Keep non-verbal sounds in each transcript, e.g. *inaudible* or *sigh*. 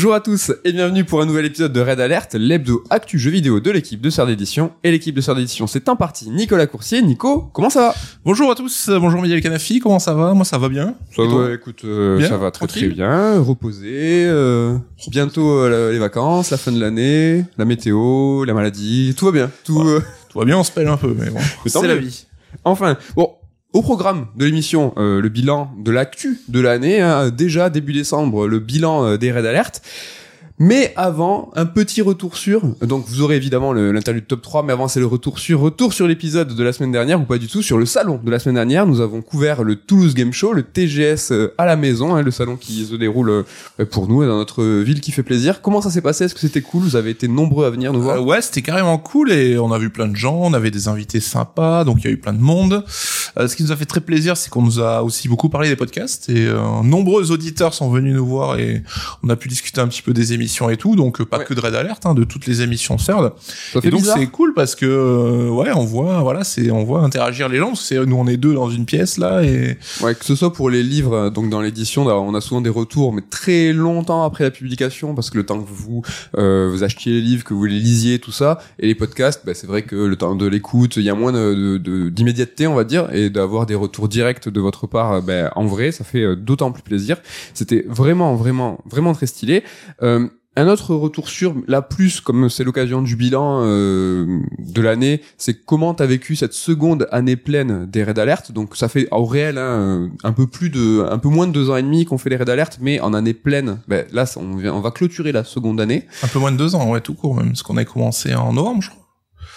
Bonjour à tous et bienvenue pour un nouvel épisode de Red Alert, l'hebdo actu jeu vidéo de l'équipe de Sœur d'édition. Et l'équipe de Sœur d'édition, c'est en partie Nicolas Coursier. Nico, comment ça va? Bonjour à tous, euh, bonjour Miguel Canafi, comment ça va? Moi ça va bien. Ça Et toi? va, écoute, euh, Bien ça va très très bien, reposé, euh, bientôt euh, les vacances, la fin de l'année, la météo, la maladie, tout va bien. Tout, euh, Tout va bien, on se pèle un peu, mais bon, *laughs* Mais tant c'est la mieux. vie. Enfin, bon, au programme de l'émission, euh, le bilan de l'actu de l'année, hein, déjà début décembre, le bilan euh, des Red Alert. Mais avant, un petit retour sur, donc vous aurez évidemment l'interlude top 3, mais avant c'est le retour sur, retour sur l'épisode de la semaine dernière, ou pas du tout, sur le salon de la semaine dernière, nous avons couvert le Toulouse Game Show, le TGS euh, à la maison, hein, le salon qui se déroule euh, pour nous, dans notre ville qui fait plaisir. Comment ça s'est passé? Est-ce que c'était cool? Vous avez été nombreux à venir nous voir? Euh, ouais, c'était carrément cool et on a vu plein de gens, on avait des invités sympas, donc il y a eu plein de monde. Euh, ce qui nous a fait très plaisir, c'est qu'on nous a aussi beaucoup parlé des podcasts et euh, nombreux auditeurs sont venus nous voir et on a pu discuter un petit peu des émissions et tout, donc euh, pas Ouais. que de Red Alert, hein, de toutes les émissions CERD. Ça fait Et donc c'est cool parce que euh, ouais, on voit voilà, c'est on voit interagir les gens, c'est nous on est deux dans une pièce là et Ouais, que ce soit pour les livres, euh, donc dans l'édition, on a souvent des retours, mais très longtemps après la publication, parce que le temps que vous euh, vous achetiez les livres, que vous les lisiez, tout ça, et les podcasts, bah, c'est vrai que le temps de l'écoute, il y a moins de de- d'immédiateté, on va dire, et d'avoir des retours directs de votre part, euh, bah, en vrai, ça fait d'autant plus plaisir. C'était vraiment, vraiment, vraiment très stylé. Euh, un autre retour sur, là plus comme c'est l'occasion du bilan euh, de l'année, c'est comment t'as vécu cette seconde année pleine des Red Alert. Donc ça fait au réel hein, un peu plus de, un peu moins de deux ans et demi qu'on fait les Red Alert, mais en année pleine, ben, là on, vient- on va clôturer la seconde année, un peu moins de deux ans, ouais, tout court même, parce qu'on a commencé en novembre, je crois.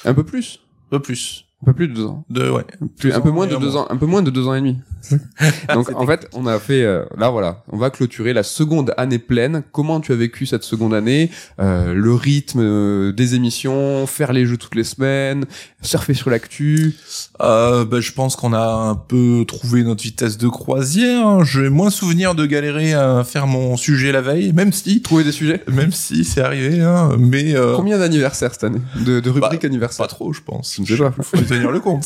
un peu plus, Un peu plus. Un peu plus de deux ans, De ouais. Plus- Deux un peu moins de deux ans, un peu moins de deux ans et demi. *laughs* Donc en fait, on a fait euh, là voilà, on va clôturer la seconde année pleine. Comment tu as vécu cette seconde année? Euh, Le rythme euh, des émissions, faire les jeux toutes les semaines, surfer sur l'actu? Euh, bah, je pense qu'on a un peu trouvé notre vitesse de croisière. J'ai moins souvenir de galérer à faire mon sujet la veille, même si, Trouver des sujets? même si c'est arrivé, hein, mais euh, Combien d'anniversaires cette année? De, de rubriques pas anniversaires trop, je pense. Je ne sais pas. Tenir le compte.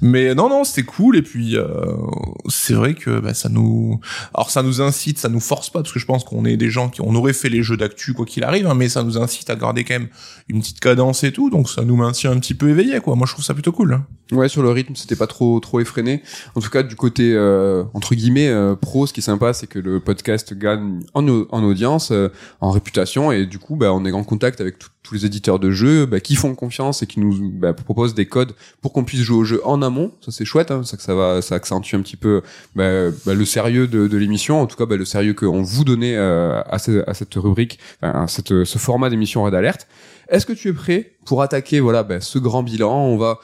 Mais non, non, c'était cool. Et puis, euh, c'est vrai que bah, ça nous, alors ça nous incite, ça nous force pas, parce que je pense qu'on est des gens qui, on aurait fait les jeux d'actu quoi qu'il arrive, hein, mais ça nous incite à garder quand même une petite cadence et tout. Donc ça nous maintient un petit peu éveillés, quoi. Moi, je trouve ça plutôt cool. Ouais, sur le rythme, c'était pas trop trop effréné. En tout cas, du côté euh, entre guillemets euh, pro, ce qui est sympa, c'est que le podcast gagne en, en audience, euh, en réputation, et du coup, bah, on est en contact avec tous les éditeurs de jeux bah, qui font confiance et qui nous bah, proposent des codes pour qu'on puisse jouer au jeu en amont. Ça, c'est chouette. Hein, ça ça va, ça accentue un petit peu bah, bah, le sérieux de, l'émission. En tout cas, bah, le sérieux qu'on vous donnait euh, à, ce- à cette rubrique, cette, ce format d'émission Red Alert. Est-ce que tu es prêt pour attaquer voilà ce grand bilan? On va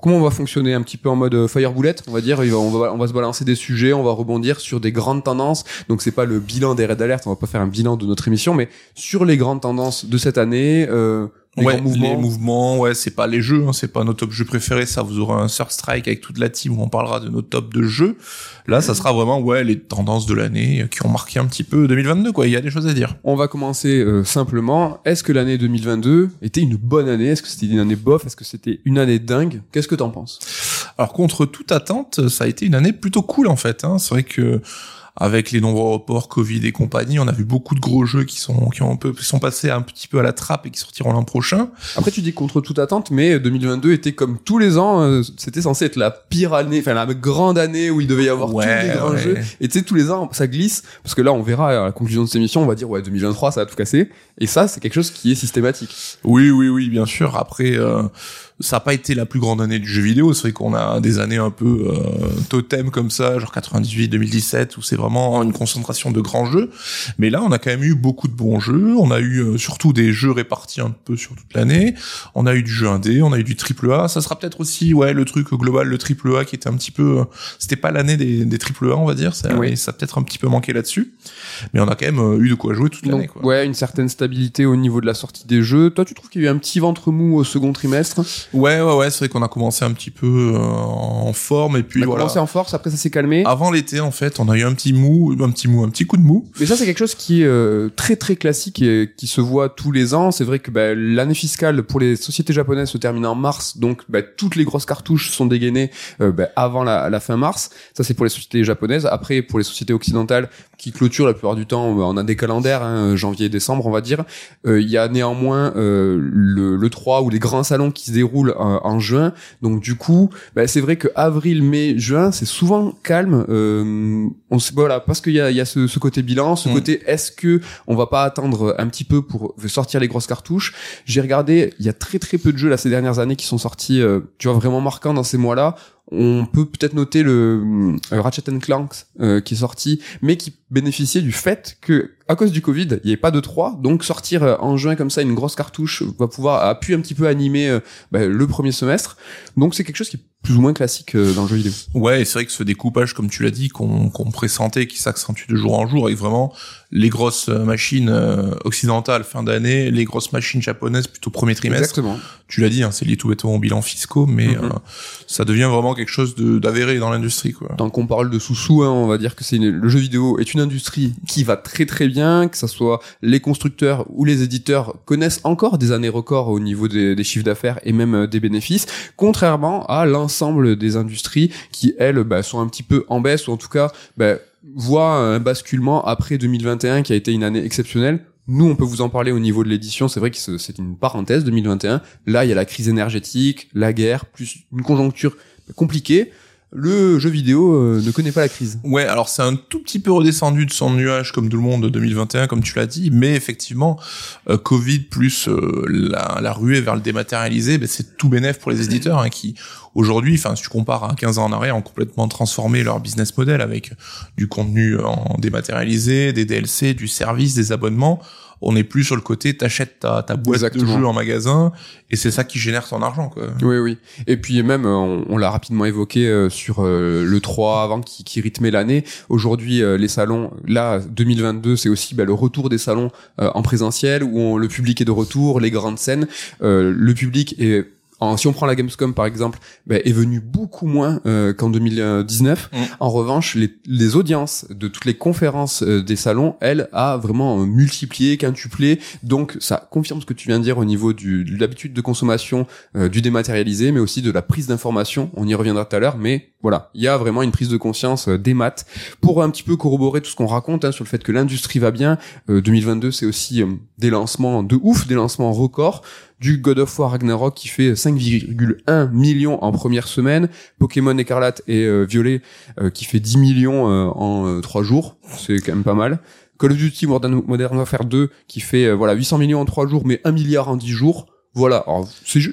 comment on va fonctionner? Un petit peu en mode euh, fire boulette On va dire on va se balancer des sujets, on va rebondir sur des grandes tendances. Donc c'est pas le bilan des Red Alert, on va pas faire un bilan de notre émission, mais sur les grandes tendances de cette année, euh, les ouais, grands mouvements. les mouvements, ouais, c'est pas les jeux, hein, c'est pas nos top jeux préférés. Ça, vous aurez un Sur Strike avec toute la team où on parlera de nos top de jeux. Là, ça sera vraiment, ouais, les tendances de l'année qui ont marqué un petit peu 2022, quoi. Il y a des choses à dire. On va commencer euh, simplement. Est-ce que l'année 2022 était une bonne année? Est-ce que c'était une année bof? Est-ce que c'était une année dingue? Qu'est-ce que t'en penses? Alors contre toute attente, ça a été une année plutôt cool en fait. Hein. C'est vrai que avec les nombreux reports, Covid et compagnie, on a vu beaucoup de gros jeux qui sont qui ont un peu qui sont passés un petit peu à la trappe et qui sortiront l'an prochain. Après, tu dis contre toute attente, mais 2022 était comme tous les ans, euh, c'était censé être la pire année, enfin la grande année où il devait y avoir Ouais, tous les grands ouais. jeux. Et tu sais, tous les ans, ça glisse, parce que là, on verra à la conclusion de cette émission, on va dire, ouais, 2023, ça va tout casser. Et ça, c'est quelque chose qui est systématique. Oui, oui, oui, bien sûr. Après, euh, ça n'a pas été la plus grande année du jeu vidéo. C'est vrai qu'on a des années un peu euh, totem comme ça, genre 98, 2017, où c'est vraiment une concentration de grands jeux. Mais là, on a quand même eu beaucoup de bons jeux. On a eu euh, surtout des jeux répartis un peu sur toute l'année. On a eu du jeu indé, on a eu du triple A. Ça sera peut-être aussi, ouais, le truc global, le triple A qui était un petit peu, euh, c'était pas l'année des, des triple A, on va dire. Ça, Oui. ça a peut-être un petit peu manqué là-dessus. Mais on a quand même euh, eu de quoi jouer toute l'année, ouais, une certaine stabilité au niveau de la sortie des jeux. Toi, tu trouves qu'il y a eu un petit ventre mou au second trimestre? Ouais, ouais, ouais, c'est vrai qu'on a commencé un petit peu euh, en forme et puis On a voilà. commencé en force, après ça s'est calmé. Avant l'été, en fait, on a eu un petit mou, un petit mou, un petit coup de mou. Mais ça, c'est quelque chose qui est euh, très très classique et qui se voit tous les ans. C'est vrai que bah, l'année fiscale pour les sociétés japonaises se termine en mars, donc bah, toutes les grosses cartouches sont dégainées euh, bah, avant la, la fin mars. Ça, c'est pour les sociétés japonaises. Après, pour les sociétés occidentales qui clôturent la plupart du temps, bah, on a des calendriers, hein, janvier, décembre, on va dire. Euh, Il y a néanmoins euh, le, le 3 ou les grands salons qui se déroulent en, en juin. Donc du coup, bah, c'est vrai que avril, mai, juin, c'est souvent calme. Euh, on sait, voilà, parce qu'il y a, il y a ce, ce côté bilan, ce Mm. côté est-ce que on va pas attendre un petit peu pour sortir les grosses cartouches? J'ai regardé, il y a très très peu de jeux là ces dernières années qui sont sortis, euh, tu vois, vraiment marquants dans ces mois-là. On peut peut-être noter le euh, Ratchet Clank euh, qui est sorti, mais qui bénéficiait du fait que à cause du Covid, il n'y avait pas de 3, donc sortir euh, en juin comme ça une grosse cartouche va pouvoir appuyer un petit peu animer euh, bah, le premier semestre. Donc c'est quelque chose qui plus ou moins classique euh, dans le jeu vidéo. Ouais, et c'est vrai que ce découpage, comme tu l'as dit, qu'on qu'on pressentait, qui s'accentue de jour en jour, avec vraiment les grosses machines euh, occidentales fin d'année, les grosses machines japonaises plutôt premier trimestre. Exactement. Tu l'as dit, hein, c'est lié tout bêtement aux bilans fiscaux, mais Mhm. euh, ça devient vraiment quelque chose d'avéré dans l'industrie. Tant qu'on parle de sous-sous, hein, on va dire que c'est une- le jeu vidéo est une industrie qui va très très bien, que ça soit les constructeurs ou les éditeurs connaissent encore des années records au niveau des, des chiffres d'affaires et même euh, des bénéfices, contrairement à l'ensemble des industries qui elles bah, sont un petit peu en baisse ou en tout cas bah, voient un basculement après 2021 qui a été une année exceptionnelle. Nous, on peut vous en parler au niveau de l'édition. C'est vrai que c'est une parenthèse 2021. Là, il y a la crise énergétique, la guerre, plus une conjoncture compliquée. Le jeu vidéo euh, ne connaît pas la crise. Ouais, alors c'est un tout petit peu redescendu de son nuage comme tout le monde 2021, comme tu l'as dit, mais effectivement, euh, Covid plus euh, la, la ruée vers le dématérialisé, ben, c'est tout bénéf pour les éditeurs hein, qui aujourd'hui, enfin si tu compares à 15 ans en arrière, ont complètement transformé leur business model avec du contenu en dématérialisé, des DLC, du service, des abonnements. On n'est plus sur le côté t'achètes ta, ta boîte Exactement. de jeux en magasin et c'est ça qui génère ton argent quoi. Oui, oui. Et puis même, euh, on, on l'a rapidement évoqué euh, sur euh, le 3 avant qui, qui rythmait l'année. Aujourd'hui, les salons, là, 2022, c'est aussi bah, le retour des salons en présentiel où on- le public est de retour, les grandes scènes. Le public est... En, si on prend la Gamescom par exemple, bah, est venu beaucoup moins euh, qu'en 2019. Mm. En revanche, les, les audiences de toutes les conférences euh, des salons, elles, a vraiment euh, multiplié, quintuplé. Donc, ça confirme ce que tu viens de dire au niveau du, de l'habitude de consommation euh, du dématérialisé, mais aussi de la prise d'information. On y reviendra tout à l'heure, mais voilà, il y a vraiment une prise de conscience euh, des maths pour un petit peu corroborer tout ce qu'on raconte hein, sur le fait que l'industrie va bien. Euh, 2022, c'est aussi des lancements de ouf, des lancements records du God of War Ragnarok qui fait 5,1 millions en première semaine, Pokémon Écarlate et euh, Violet euh, qui fait 10 millions euh, en 3 jours, c'est quand même pas mal. Call of Duty Modern, Warfare 2 qui fait voilà 800 millions en 3 jours mais 1 milliard en 10 jours. Voilà,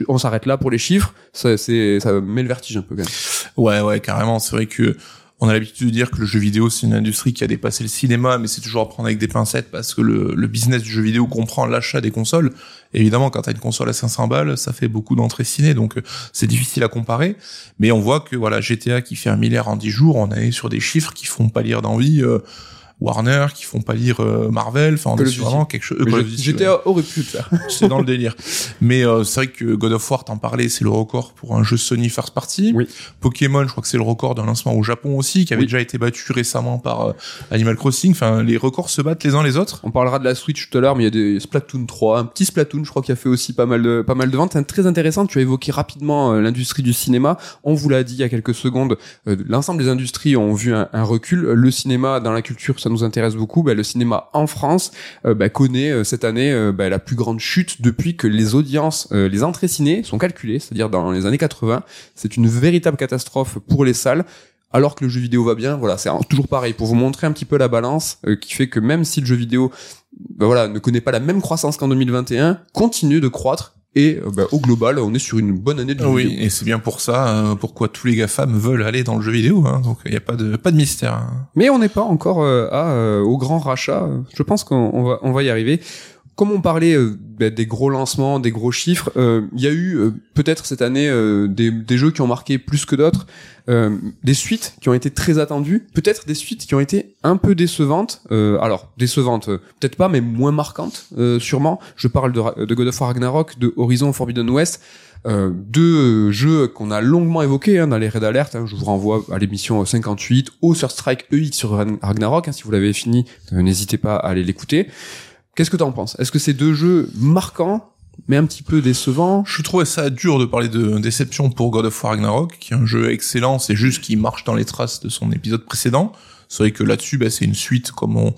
on s'arrête là pour les chiffres, ça, ça met le vertige un peu quand même. Ouais, ouais, carrément. C'est vrai que on a l'habitude de dire que le jeu vidéo c'est une industrie qui a dépassé le cinéma, mais c'est toujours à prendre avec des pincettes parce que le business du jeu vidéo comprend l'achat des consoles. Évidemment, quand t'as une console à 500 balles, ça fait beaucoup d'entrées ciné, donc euh, c'est difficile à comparer. Mais on voit que voilà, GTA qui fait un milliard en 10 jours, on est sur des chiffres qui font pas lire d'envie. euh, Warner, qui font pas lire euh, Marvel, enfin on est sur vraiment quelque chose. euh, ouais GTA aurait pu le faire. *laughs* c'est dans le délire. Mais euh, c'est vrai que God of War, t'en parlais, c'est le record pour un jeu Sony First Party. Oui. Pokémon, je crois que c'est le record d'un lancement au Japon aussi, qui avait Oui. déjà été battu récemment par euh, Animal Crossing. Enfin, les records se battent les uns les autres. On parlera de la Switch tout à l'heure, mais il y a des Splatoon 3, un petit Splatoon, je crois, qui a fait aussi pas mal de, pas mal de ventes. Très intéressant. Tu as évoqué rapidement l'industrie du cinéma. On vous l'a dit il y a quelques secondes. L'ensemble des industries ont vu un, un recul. Le cinéma, dans la culture, ça nous intéresse beaucoup. Bah, le cinéma en France euh, bah, connaît euh, cette année euh, bah, la plus grande chute depuis que les audiences, euh, les entrées ciné sont calculées, c'est-à-dire dans les années 80. C'est une véritable catastrophe pour les salles alors que le jeu vidéo va bien, voilà, c'est toujours pareil pour vous montrer un petit peu la balance euh, qui fait que même si le jeu vidéo bah voilà, ne connaît pas la même croissance qu'en 2021, continue de croître et euh, bah, au global, on est sur une bonne année de jeu Oui, vidéo. et c'est bien pour ça, euh, pourquoi tous les GAFAM veulent aller dans le jeu vidéo. Hein, donc il y a pas de pas de mystère. hein. Mais on n'est pas encore euh, à, euh, au grand rachat. Je pense qu'on on va, on va y arriver. Comme on parlait euh, bah, des gros lancements, des gros chiffres, euh, il y a eu euh, peut-être cette année des, jeux qui ont marqué plus que d'autres, des suites qui ont été très attendues, peut-être des suites qui ont été un peu décevantes. alors décevantes, peut-être pas, mais moins marquantes, sûrement. Je parle de, God of War Ragnarok, de Horizon Forbidden West. Deux jeux qu'on a longuement évoqués hein, dans les Red Alert. Hein. je vous renvoie à l'émission 58, au Sur Strike EX sur Ragnarok. Hein, si vous l'avez fini, n'hésitez pas à aller l'écouter. Qu'est-ce que tu en penses? Est-ce que c'est deux jeux marquants mais un petit peu décevants? Je trouvais ça dur de parler de déception pour God of War Ragnarok, qui est un jeu excellent, c'est juste qu'il marche dans les traces de son épisode précédent. C'est vrai que là-dessus, bah, c'est une suite comme on,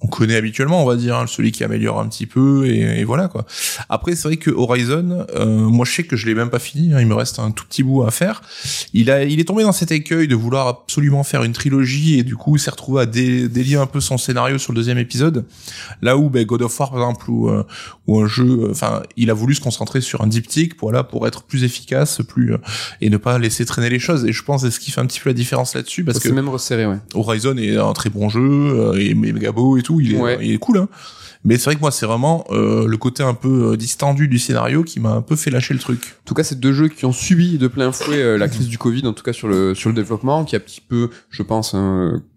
on, connaît habituellement, on va dire, hein, celui qui améliore un petit peu et, et voilà quoi. Après, c'est vrai que Horizon, euh, moi je sais que je l'ai même pas fini, hein, il me reste un tout petit bout à faire. Il a, il est tombé dans cet écueil de vouloir absolument faire une trilogie et du coup, il s'est retrouvé à délier un peu son scénario sur le deuxième épisode. Là où bah, God of War par exemple, ou euh, ou un jeu, enfin, il a voulu se concentrer sur un diptyque, voilà, pour être plus efficace, plus euh, et ne pas laisser traîner les choses. Et je pense c'est ce qui fait un petit peu la différence là-dessus parce que même resserré, ouais. Horizon est un très bon jeu, euh, et méga beau et tout, il est, il est cool. Hein. Mais c'est vrai que moi, c'est vraiment euh, le côté un peu euh, distendu du scénario qui m'a un peu fait lâcher le truc. En tout cas, c'est deux jeux qui ont subi de plein fouet la crise du Covid, en tout cas sur le sur le développement, qui a un petit peu, je pense,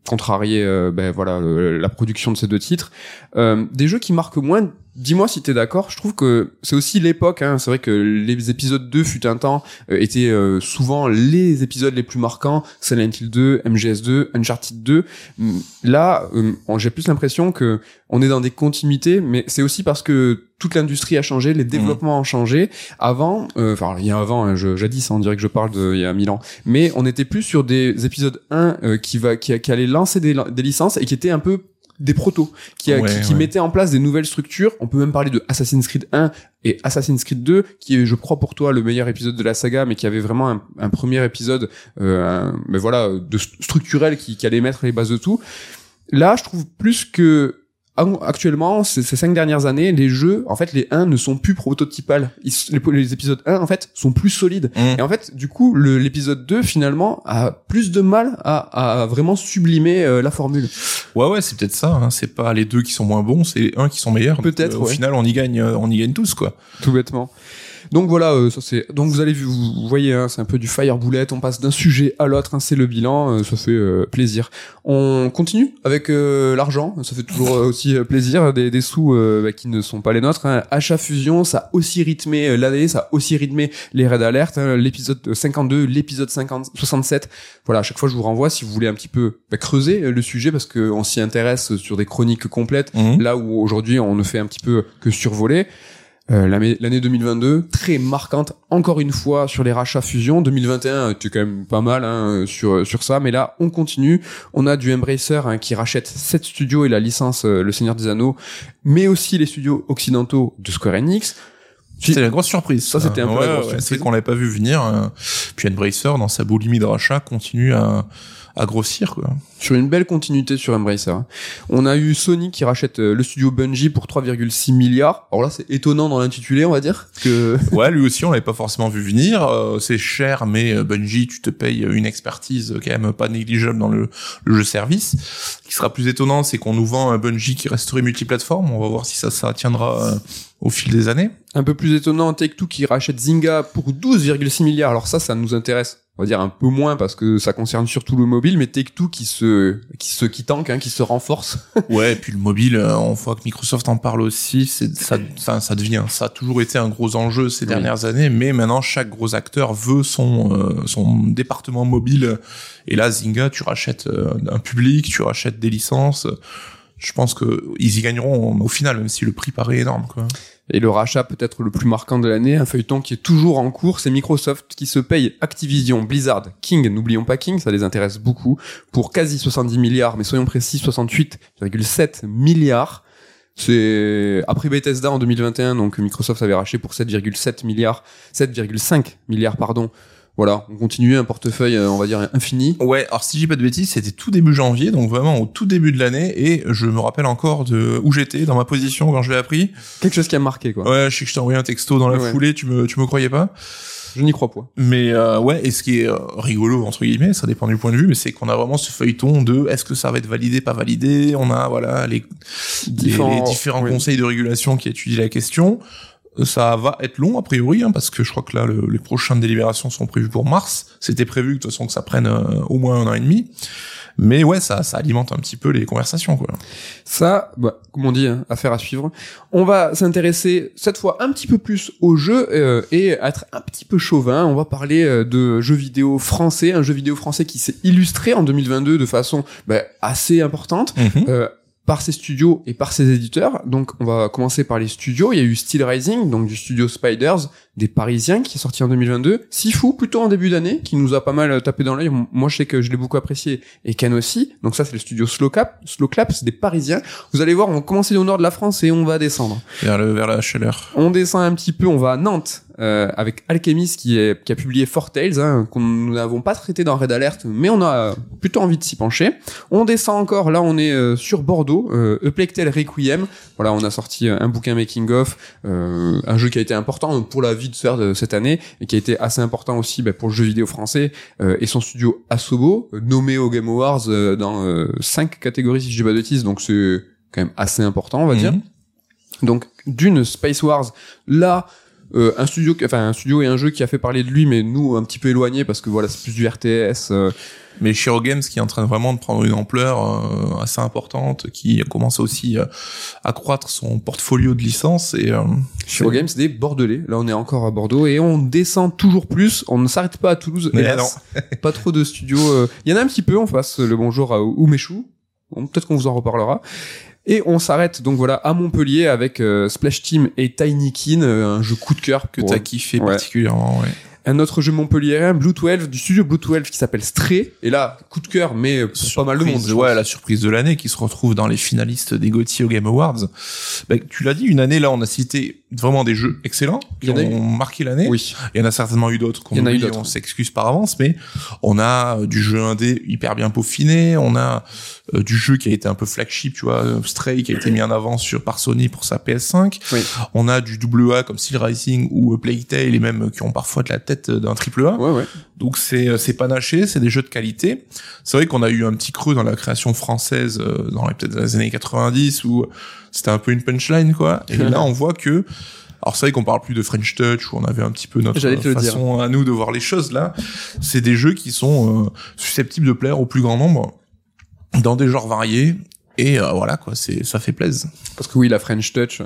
contrarié, ben voilà, la production de ces deux titres. des jeux qui marquent moins Dis-moi si t'es d'accord. Je trouve que c'est aussi l'époque. Hein. C'est vrai que les épisodes 2 fut un temps euh, étaient euh, souvent les épisodes les plus marquants. Silent Hill 2, MGS2, Uncharted 2. Hum, là, hum, j'ai plus l'impression que on est dans des continuités, mais c'est aussi parce que toute l'industrie a changé, les développements ont changé. Avant, euh, enfin il y a avant, hein, je, jadis, on dirait que je parle de il y a mille ans, mais on était plus sur des épisodes 1 qui va qui, qui allaient lancer des, des licences et qui étaient un peu des protos qui, qui, mettaient en place des nouvelles structures. On peut même parler de Assassin's Creed 1 et Assassin's Creed 2, qui est, je crois, pour toi le meilleur épisode de la saga, mais qui avait vraiment un, un premier épisode, euh, mais voilà, de structurel qui, qui allait mettre les bases de tout. Là, je trouve plus que actuellement, ces, cinq dernières années, les jeux, en fait, les 1 ne sont plus prototypales. les, épisodes 1, en fait, sont plus solides. Mmh. Et en fait, du coup, l'épisode 2, finalement, a plus de mal à, à vraiment sublimer euh, la formule. Ouais, ouais, c'est peut-être ça. Hein. C'est pas les deux qui sont moins bons, c'est les 1 qui sont meilleurs. Peut-être. au final, on y gagne, euh, on y gagne tous, quoi. Tout bêtement. Donc voilà, euh, ça c'est. Donc vous allez vous, voyez, hein, c'est un peu du fire bullet. On passe d'un sujet à l'autre. Hein, c'est le bilan. Euh, ça fait euh, plaisir. On continue avec l'argent. Ça fait toujours aussi plaisir. Des, des sous bah, qui ne sont pas les nôtres. Hein. Achat fusion, ça a aussi rythmé l'année. Ça a aussi rythmé les raids d'alerte. Hein. l'épisode 52, l'épisode 67. Voilà, à chaque fois je vous renvoie si vous voulez un petit peu bah, creuser le sujet parce que on s'y intéresse sur des chroniques complètes. Mmh. Là où aujourd'hui on ne fait un petit peu que survoler. Euh, l'année 2022 très marquante encore une fois sur les rachats fusion 2021 tu quand même pas mal hein, sur sur ça mais là on continue on a du Embracer hein, qui rachète 7 studios et la licence euh, Le Seigneur des Anneaux mais aussi les studios occidentaux de Square Enix c'était la grosse surprise. Ça, c'était un peu la grosse C'est qu'on l'avait pas vu venir. Hein. Puis Embracer, dans sa boulimie de rachat, continue à, à grossir quoi. Sur une belle continuité sur Embracer. On a eu Sony qui rachète euh, le studio Bungie pour 3,6 milliards. Alors là, c'est étonnant dans l'intitulé, on va dire que *laughs* Ouais, lui aussi on l'avait pas *laughs* forcément vu venir, euh, c'est cher mais euh, Bungie, tu te payes une expertise quand même pas négligeable dans le, le jeu service. Ce qui sera plus étonnant, c'est qu'on nous vend un Bungie qui resterait multiplateforme, on va voir si ça ça tiendra au fil des années. Un peu plus étonnant, Take-Two qui rachète Zynga pour 12,6 milliards. Alors ça, ça nous intéresse on va dire un peu moins parce que ça concerne surtout le mobile, mais Take-Two qui se, qui se, qui tank, hein, qui se renforce. *laughs* ouais, et puis le mobile, euh, on voit que Microsoft en parle aussi, c'est, ça, ça, ça devient, ça a toujours été un gros enjeu ces dernières années, mais maintenant chaque gros acteur veut son, euh, son département mobile. Et là, Zynga, tu rachètes euh, un public, tu rachètes des licences. Je pense que ils y gagneront au final, même si le prix paraît énorme, quoi. Et le rachat peut-être le plus marquant de l'année, un feuilleton qui est toujours en cours, c'est Microsoft qui se paye Activision, Blizzard, King, n'oublions pas King, ça les intéresse beaucoup, pour quasi 70 milliards, mais soyons précis, 68,7 milliards. C'est après Bethesda en 2021, donc Microsoft avait racheté pour 7,7 milliards, 7,5 milliards pardon voilà, on continue un portefeuille, euh, on va dire, infini. Ouais, alors si j'ai pas de bêtises, c'était tout début janvier, donc vraiment au tout début de l'année, et je me rappelle encore de où j'étais, dans ma position quand je l'ai appris. Quelque chose qui a marqué, quoi. Ouais, je sais que je t'ai envoyé un texto dans la foulée, tu me, tu me croyais pas Je n'y crois pas. Mais euh, ouais, et ce qui est euh, rigolo entre guillemets, ça dépend du point de vue, mais c'est qu'on a vraiment ce feuilleton de est-ce que ça va être validé, pas validé? On a voilà les différents, les, différents conseils de régulation qui étudient la question. Ça va être long a priori, hein, parce que je crois que là les prochaines délibérations sont prévues pour mars. C'était prévu de toute façon que ça prenne euh, au moins un an et demi. Mais ouais, ça, ça alimente un petit peu les conversations, quoi. Ça, bah, comme on dit, hein, affaire à suivre. On va s'intéresser cette fois un petit peu plus au jeu euh, et être un petit peu chauvin. On va parler euh, de jeux vidéo français, un jeu vidéo français qui s'est illustré en 2022 de façon bah, assez importante. Mhm. Par ses studios et par ses éditeurs. Donc on va commencer par les studios. Il y a eu Steel Rising, donc du studio Spiders, des Parisiens, qui est sorti en 2022. Sifu, plutôt en début d'année, qui nous a pas mal tapé dans l'œil. Moi je sais que je l'ai beaucoup apprécié. Et Ken aussi. Donc ça c'est le studio Slow Clap. Slow Clap, c'est des Parisiens. Vous allez voir, on va commencer au nord de la France et on va descendre. Vers, le, vers la chaleur. On descend un petit peu, on va à Nantes. Euh, avec Alchemist qui, est, qui a publié Four Tales, hein, qu'on nous n'avons pas traité dans Red Alert, mais on a plutôt envie de s'y pencher. On descend encore, là on est euh, sur Bordeaux, euh, Eplectel Requiem. Voilà, on a sorti un bouquin making of, euh, un jeu qui a été important pour la vie de de cette année et qui a été assez important aussi bah, pour le jeu vidéo français euh, et son studio Asobo, nommé au Game Awards dans cinq catégories si je dis pas de bêtises, donc c'est quand même assez important on va Mhm. dire. Donc d'une Space Wars, là euh, un studio, enfin un studio et un jeu qui a fait parler de lui, mais nous un petit peu éloigné parce que voilà c'est plus du RTS. euh, Mais Shiro Games qui est en train vraiment de prendre une ampleur euh, assez importante, qui commence aussi euh, à croître son portfolio de licences et euh, Shiro Games des Bordelais. Là on est encore à Bordeaux et on descend toujours plus. On ne s'arrête pas à Toulouse. Mais hélas. *laughs* pas trop de studios. euh, Il y en a un petit peu. On passe le bonjour à Oumeshou. Bon, Peut-être qu'on vous en reparlera. Et on s'arrête donc voilà à Montpellier avec euh, Splash Team et Tiny Kin, euh, un jeu coup de cœur que t'as kiffé Ouais. particulièrement. Ouais. un autre jeu montpelliérain, Blue 12, du studio Blue 12 qui s'appelle Stray. Et là, coup de cœur, mais pour pas mal de monde. Ouais, la surprise de l'année qui se retrouve dans les finalistes des GOTY au Game Awards. Bah, tu l'as dit, une année là, on a cité vraiment des jeux excellents qui eu. ont marqué l'année. Oui. Il y en a certainement eu d'autres qu'on oublie, on s'excuse par avance, mais on a euh, du jeu indé hyper bien peaufiné, on a euh, du jeu qui a été un peu flagship, tu vois, euh, Stray qui a été mis en avant sur par Sony pour sa PS5. Oui. On a du double A comme Steel Rising ou euh, Plague Tale et même qui ont parfois de la tête d'un triple A. Ouais, ouais. Donc c'est c'est panaché, c'est des jeux de qualité. C'est vrai qu'on a eu un petit creux dans la création française euh, dans les peut-être les années 90 où c'était un peu une punchline quoi. Et *laughs* là on voit que alors c'est vrai qu'on parle plus de French Touch où on avait un petit peu notre le dire. façon à nous de voir les choses là. C'est des jeux qui sont euh, susceptibles de plaire au plus grand nombre dans des genres variés et euh, voilà quoi, c'est ça fait plaisir. Parce que oui, la French Touch,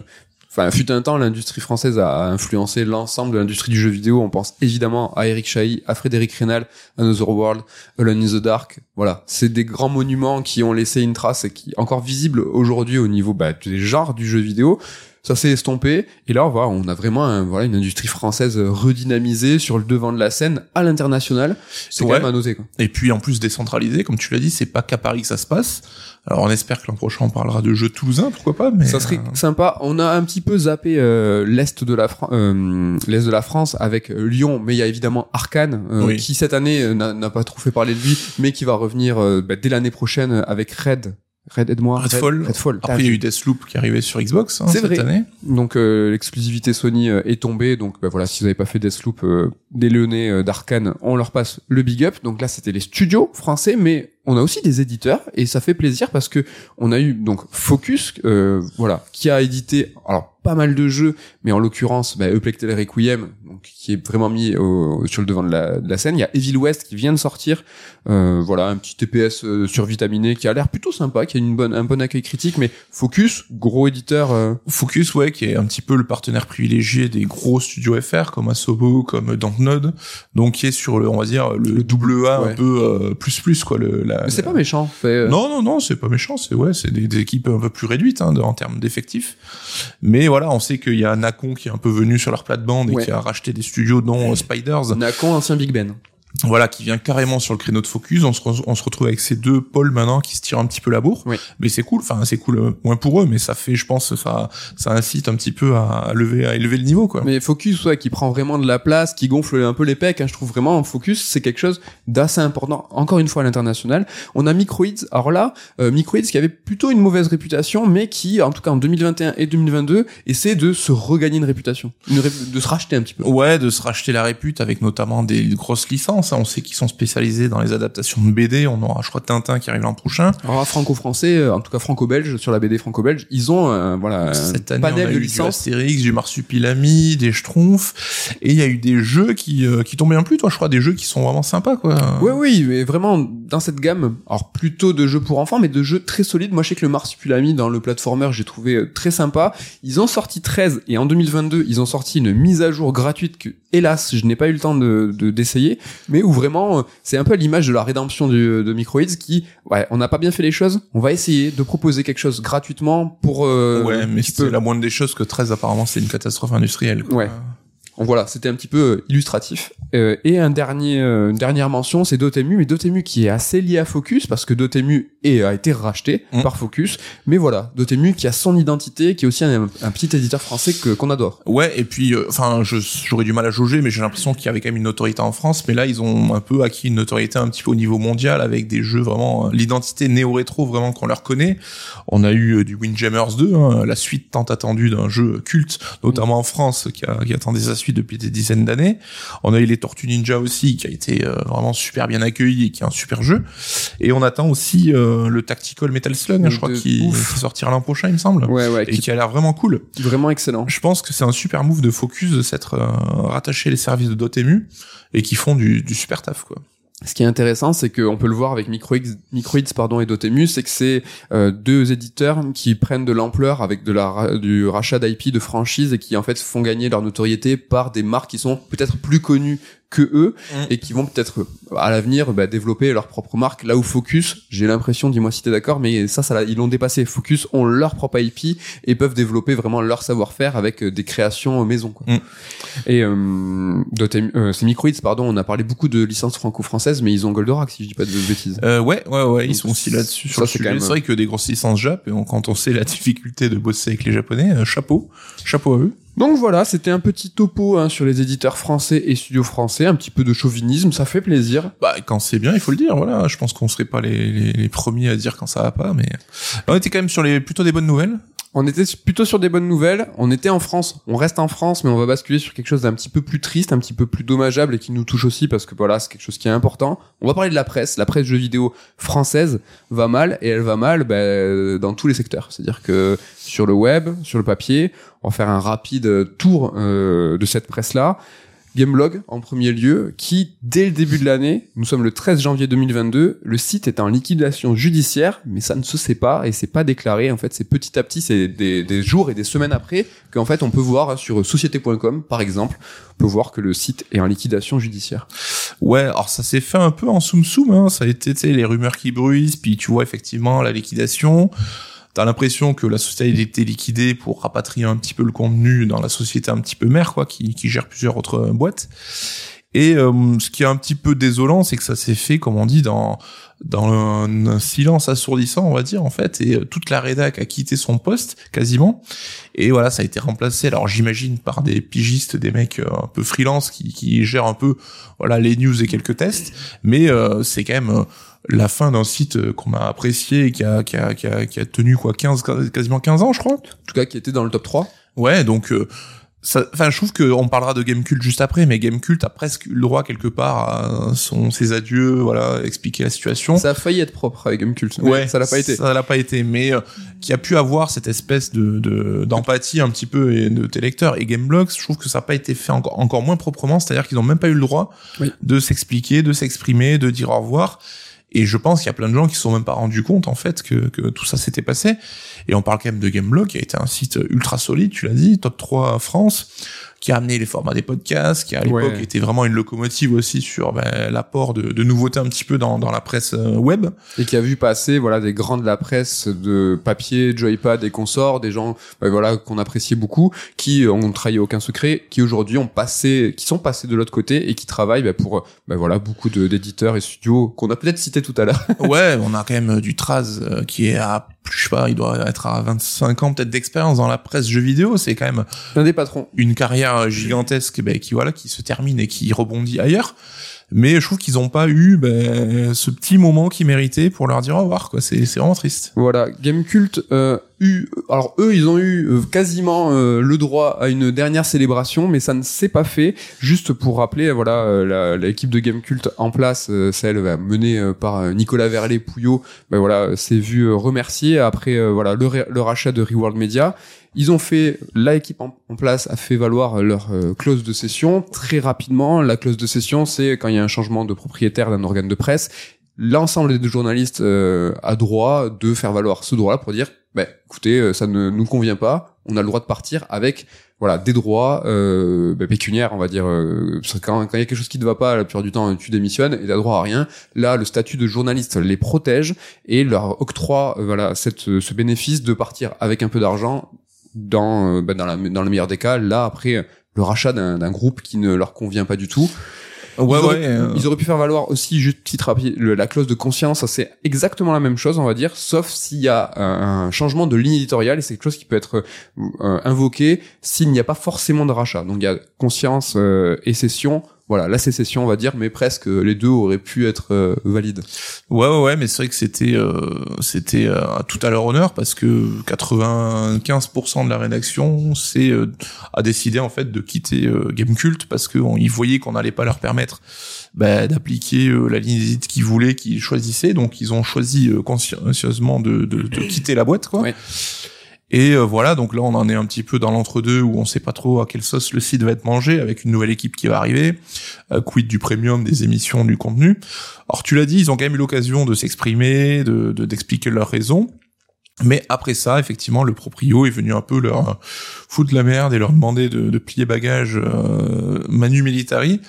enfin, fut un temps, l'industrie française a influencé l'ensemble de l'industrie du jeu vidéo. On pense évidemment à Eric Chahi, à Frédéric Rénal, à World, Alone in the Dark. Voilà. C'est des grands monuments qui ont laissé une trace et qui encore visible aujourd'hui au niveau, bah, des genres du jeu vidéo. Ça s'est estompé. Et là, voilà, on a vraiment un- voilà, une industrie française redynamisée sur le devant de la scène à l'international. C'est Ouais. quand même à noter, quoi. Et puis en plus décentralisé, comme tu l'as dit, c'est pas qu'à Paris que ça se passe. Alors on espère que l'an prochain on parlera de jeux toulousains, pourquoi pas. Mais ça serait euh, sympa. On a un petit peu zappé euh, l'est de la Fran- euh, l'est de la France avec euh, Lyon, mais il y a évidemment Arkane euh, Oui. qui cette année euh, n'a pas trop fait parler de lui, mais qui va revenir euh, bah, dès l'année prochaine avec Red. Red aide-moi. Redfall. Red- Redfall. Après, il y a eu Deathloop qui est arrivé sur Xbox hein, cette vrai. année. Donc euh, l'exclusivité Sony euh, est tombée. Donc bah, voilà, si vous n'avez pas fait Deathloop, euh, des Léonais euh, d'Arkane, on leur passe le big up. Donc là, c'était les studios français, mais on a aussi des éditeurs et ça fait plaisir parce que on a eu donc Focus, euh, voilà, qui a édité alors pas mal de jeux, mais en l'occurrence, bah, Eplectel Requiem, donc qui est vraiment mis au- sur le devant de la, de la scène. Il y a Evil West qui vient de sortir, euh, voilà, un petit TPS euh, survitaminé qui a l'air plutôt sympa, qui a une bonne, un bon accueil critique, mais Focus, gros éditeur. euh, Focus, ouais, qui est un petit peu le partenaire privilégié des gros studios FR comme Asobo, comme Dontnod, donc qui est sur le, on va dire, le, double A ouais. un peu euh, plus plus quoi. Le, la, Mais c'est la- pas méchant. Fait, euh, Non, non, non, c'est pas méchant. C'est ouais, c'est des, des équipes un peu plus réduites hein, de- en termes d'effectifs. Mais voilà, on sait qu'il y a Nacon qui est un peu venu sur leur plate-bande et qui a racheté des studios dont Spiders. Nacon, ancien Big Ben. Voilà, qui vient carrément sur le créneau de focus. On se, on se retrouve avec ces deux pôles maintenant qui se tirent un petit peu la bourre. Oui. Mais c'est cool. Enfin, c'est cool, euh, moins pour eux, mais ça fait, je pense, ça, ça incite un petit peu à lever, à élever le niveau, quoi. Mais Focus, ouais, qui prend vraiment de la place, qui gonfle un peu les pecs, hein, je trouve vraiment Focus, c'est quelque chose d'assez important. Encore une fois à l'international. On a Microids. Alors là, euh, Microids qui avait plutôt une mauvaise réputation, mais qui, en tout cas en 2021 et 2022, essaie de se regagner une réputation, une ré- de se racheter un petit peu. Ouais, de se racheter la répute avec notamment des grosses licences. Hein. On sait qu'ils sont spécialisés dans les adaptations de BD. On aura, je crois, Tintin qui arrive l'an prochain. Alors franco-français, euh, en tout cas franco-belge, sur la BD franco-belge, ils ont euh, voilà un Cette année, panel on a de eu du. Astérix, du Marsupilami, des Schtroumpfs, et il y a eu des jeux qui euh, qui tombent bien plus, toi, je crois, des jeux qui sont vraiment sympas, quoi. Ouais, oui, mais vraiment dans cette gamme, alors plutôt de jeux pour enfants, mais de jeux très solides. Moi, je sais que le Marsupilami dans le platformer, j'ai trouvé euh, très sympa. Ils ont sorti 13 et en 2022, ils ont sorti une mise à jour gratuite que, hélas, je n'ai pas eu le temps de de- d'essayer, mais où vraiment, euh, c'est un peu à l'image de la rédemption du, de Microids qui, ouais, on n'a pas bien fait les choses, on va essayer de proposer quelque chose gratuitement pour. euh, ouais, mais c'est la moindre des choses que 13 apparemment c'est une catastrophe industrielle. Quoi. Ouais. Donc voilà, c'était un petit peu euh, illustratif. Euh, et un dernier, euh, une dernière mention, c'est Dotemu, mais Dotemu qui est assez lié à Focus parce que Dotemu est, a été racheté Mm. par Focus. Mais voilà, Dotemu qui a son identité, qui est aussi un, un petit éditeur français que qu'on adore. Ouais, et puis, euh, enfin, j'aurais du mal à jauger, mais j'ai l'impression qu'il y avait quand même une notoriété en France. Mais là, ils ont un peu acquis une notoriété un petit peu au niveau mondial avec des jeux vraiment, l'identité néo-rétro vraiment qu'on leur connaît. On a eu du Windjammers 2, hein, la suite tant attendue d'un jeu culte, notamment en France, qui, a, qui attendait sa depuis des dizaines d'années. On a eu les Tortues Ninja aussi, qui a été euh, vraiment super bien accueilli et qui est un super jeu. Et on attend aussi euh, le Tactical Metal Slug, hein, je crois, qui, sortira l'an prochain, il me semble. Ouais, ouais, Et qui qui a l'air vraiment cool. vraiment excellent. Je pense que c'est un super move de focus de s'être euh, rattaché les services de Dotemu et qui font du, du super taf quoi. Ce qui est intéressant, c'est qu'on peut le voir avec Microids, Microids pardon, et Dotemu, c'est que c'est euh, deux éditeurs qui prennent de l'ampleur avec de la, du rachat d'IP, de franchise, et qui en fait font gagner leur notoriété par des marques qui sont peut-être plus connues que eux, Mm. et qui vont peut-être à l'avenir bah, développer leur propre marque. Là où Focus, j'ai l'impression, dis-moi si t'es d'accord, mais ça, ça ils l'ont dépassé. Focus ont leur propre IP et peuvent développer vraiment leur savoir-faire avec euh, des créations maison. Quoi. Mm. Et euh, euh, c'est Microids, pardon, on a parlé beaucoup de licences franco-françaises, mais ils ont Goldorak, si je dis pas de bêtises. Euh, ouais ouais ouais, ils sont aussi là-dessus. c'est même- vrai que des grosses licences Jap et on- quand on sait la difficulté de bosser avec les Japonais, euh, chapeau, chapeau à eux. Donc voilà, c'était un petit topo hein, sur les éditeurs français et studios français, un petit peu de chauvinisme, ça fait plaisir. Bah quand c'est bien, il faut le dire. Voilà, je pense qu'on serait pas les, les, les premiers à dire quand ça va pas, mais on était quand même sur les plutôt des bonnes nouvelles. On était plutôt sur des bonnes nouvelles, on était en France, on reste en France, mais on va basculer sur quelque chose d'un petit peu plus triste, un petit peu plus dommageable et qui nous touche aussi parce que voilà, c'est quelque chose qui est important. On va parler de la presse, la presse jeux vidéo française va mal et elle va mal bah, dans tous les secteurs. C'est-à-dire que sur le web, sur le papier, on va faire un rapide tour euh, de cette presse-là. Gameblog en premier lieu, qui dès le début de l'année, nous sommes le 13 janvier 2022, le site est en liquidation judiciaire, mais ça ne se sait pas et c'est pas déclaré. En fait, c'est petit à petit, c'est des, jours et des semaines après qu'en fait on peut voir sur société.com par exemple, peut voir que le site est en liquidation judiciaire. Ouais, alors ça s'est fait un peu en soum soum, hein. ça a été les rumeurs qui bruissent, puis tu vois effectivement la liquidation. T'as l'impression que la société a été liquidée pour rapatrier un petit peu le contenu dans la société un petit peu mère, quoi, qui, qui gère plusieurs autres euh, boîtes. Et euh, ce qui est un petit peu désolant, c'est que ça s'est fait, comme on dit, dans dans un, silence assourdissant, on va dire en fait, et euh, toute la rédac a quitté son poste quasiment. Et voilà, ça a été remplacé. Alors j'imagine par des pigistes, des mecs euh, un peu freelance qui, qui gèrent un peu voilà les news et quelques tests, mais euh, c'est quand même la fin d'un site euh, qu'on a apprécié et qui a, qui a, qui a, qui a tenu quoi 15 quasiment 15 ans je crois. En tout cas, qui était dans le top 3. Ouais, donc euh, enfin je trouve que on parlera de Gamecult juste après mais Gamecult a presque eu le droit quelque part à son ses adieux, voilà, expliquer la situation. Ça a failli être propre avec Gamecult. mais Ouais, ça l'a pas été. Ça l'a pas été, mais euh, qui a pu avoir cette espèce de de- d'empathie un petit peu et de tes lecteurs et Gameblocks, je trouve que ça n'a pas été fait encore encore moins proprement, c'est-à-dire qu'ils ont même pas eu le droit Oui. de s'expliquer, de s'exprimer, de dire au revoir. Et je pense qu'il y a plein de gens qui se sont même pas rendus compte en fait que, que tout ça s'était passé. Et on parle quand même de Gameblog qui a été un site ultra solide, tu l'as dit, top 3 France, qui a amené les formats des podcasts, qui à l'époque Ouais. était vraiment une locomotive aussi sur ben, l'apport de, de nouveautés un petit peu dans, dans la presse euh, web. et qui a vu passer voilà des grands de la presse de papier, Joypad et consorts, des gens bah, voilà qu'on appréciait beaucoup, qui ont trahi aucun secret, qui aujourd'hui ont passé, qui sont passés de l'autre côté et qui travaillent bah, pour bah, voilà beaucoup d'éditeurs et studios qu'on a peut-être cité tout à l'heure. ouais, on a quand même du Traz euh, qui est à, je sais pas, il doit être à 25 ans peut-être d'expérience dans la presse jeux vidéo. C'est quand même L'un des patrons. une carrière gigantesque ben, qui voilà qui se termine et qui rebondit ailleurs mais je trouve qu'ils ont pas eu ben, ce petit moment qu'ils méritaient pour leur dire au revoir quoi. C'est c'est vraiment triste. Voilà, Gamecult euh, eu alors eux ils ont eu euh, quasiment euh, le droit à une dernière célébration mais ça ne s'est pas fait. Juste pour rappeler voilà euh, l'équipe de Gamecult en place euh, celle menée par Nicolas Verlet Pouillot ben voilà s'est vu euh, remercier après voilà le, le rachat de Reworld Media ils ont fait la équipe en, place a fait valoir leur euh, clause de cession très rapidement la clause de cession c'est quand il y a un changement de propriétaire d'un organe de presse l'ensemble des journalistes euh, a droit de faire valoir ce droit-là pour dire, bah, écoutez, euh, ça ne nous convient pas, on a le droit de partir avec voilà des droits euh, bah, pécuniaires, on va dire. euh, quand il y a quelque chose qui ne va pas, la plupart du temps, tu démissionnes et t'as droit à rien. Là, le statut de journaliste les protège et leur octroie euh, voilà cette, ce bénéfice de partir avec un peu d'argent dans euh, bah, dans, la, dans le meilleur des cas. Là, après le rachat d'un d'un groupe qui ne leur convient pas du tout. ouais ils, auraient, euh, ils auraient pu faire valoir aussi, juste petit rapide, la clause de conscience, c'est exactement la même chose, on va dire, sauf s'il y a un, un changement de ligne éditoriale, et c'est quelque chose qui peut être euh, invoqué s'il n'y a pas forcément de rachat. Donc il y a conscience euh, et cession, voilà, la sécession, on va dire, mais presque euh, les deux auraient pu être euh, valides. ouais ouais ouais mais c'est vrai que c'était euh, c'était euh, tout à leur honneur parce que 95% de la rédaction c'est euh, a décidé en fait de quitter euh, Gamecult parce que on- ils voyaient qu'on n'allait pas leur permettre bah, d'appliquer euh, la ligne édite qu'ils voulaient qu'ils choisissaient donc ils ont choisi euh, consciencieusement de, de, de quitter la boîte quoi Ouais. Et euh, voilà, donc là on en est un petit peu dans l'entre-deux où on sait pas trop à quelle sauce le site va être mangé avec une nouvelle équipe qui va arriver, euh, quid du premium, des émissions, du contenu. Alors tu l'as dit, ils ont quand même eu l'occasion de s'exprimer, de- d'expliquer leurs raisons. Mais après ça, effectivement, le proprio est venu un peu leur euh, foutre la merde et leur demander de, de plier bagages euh, manu militari.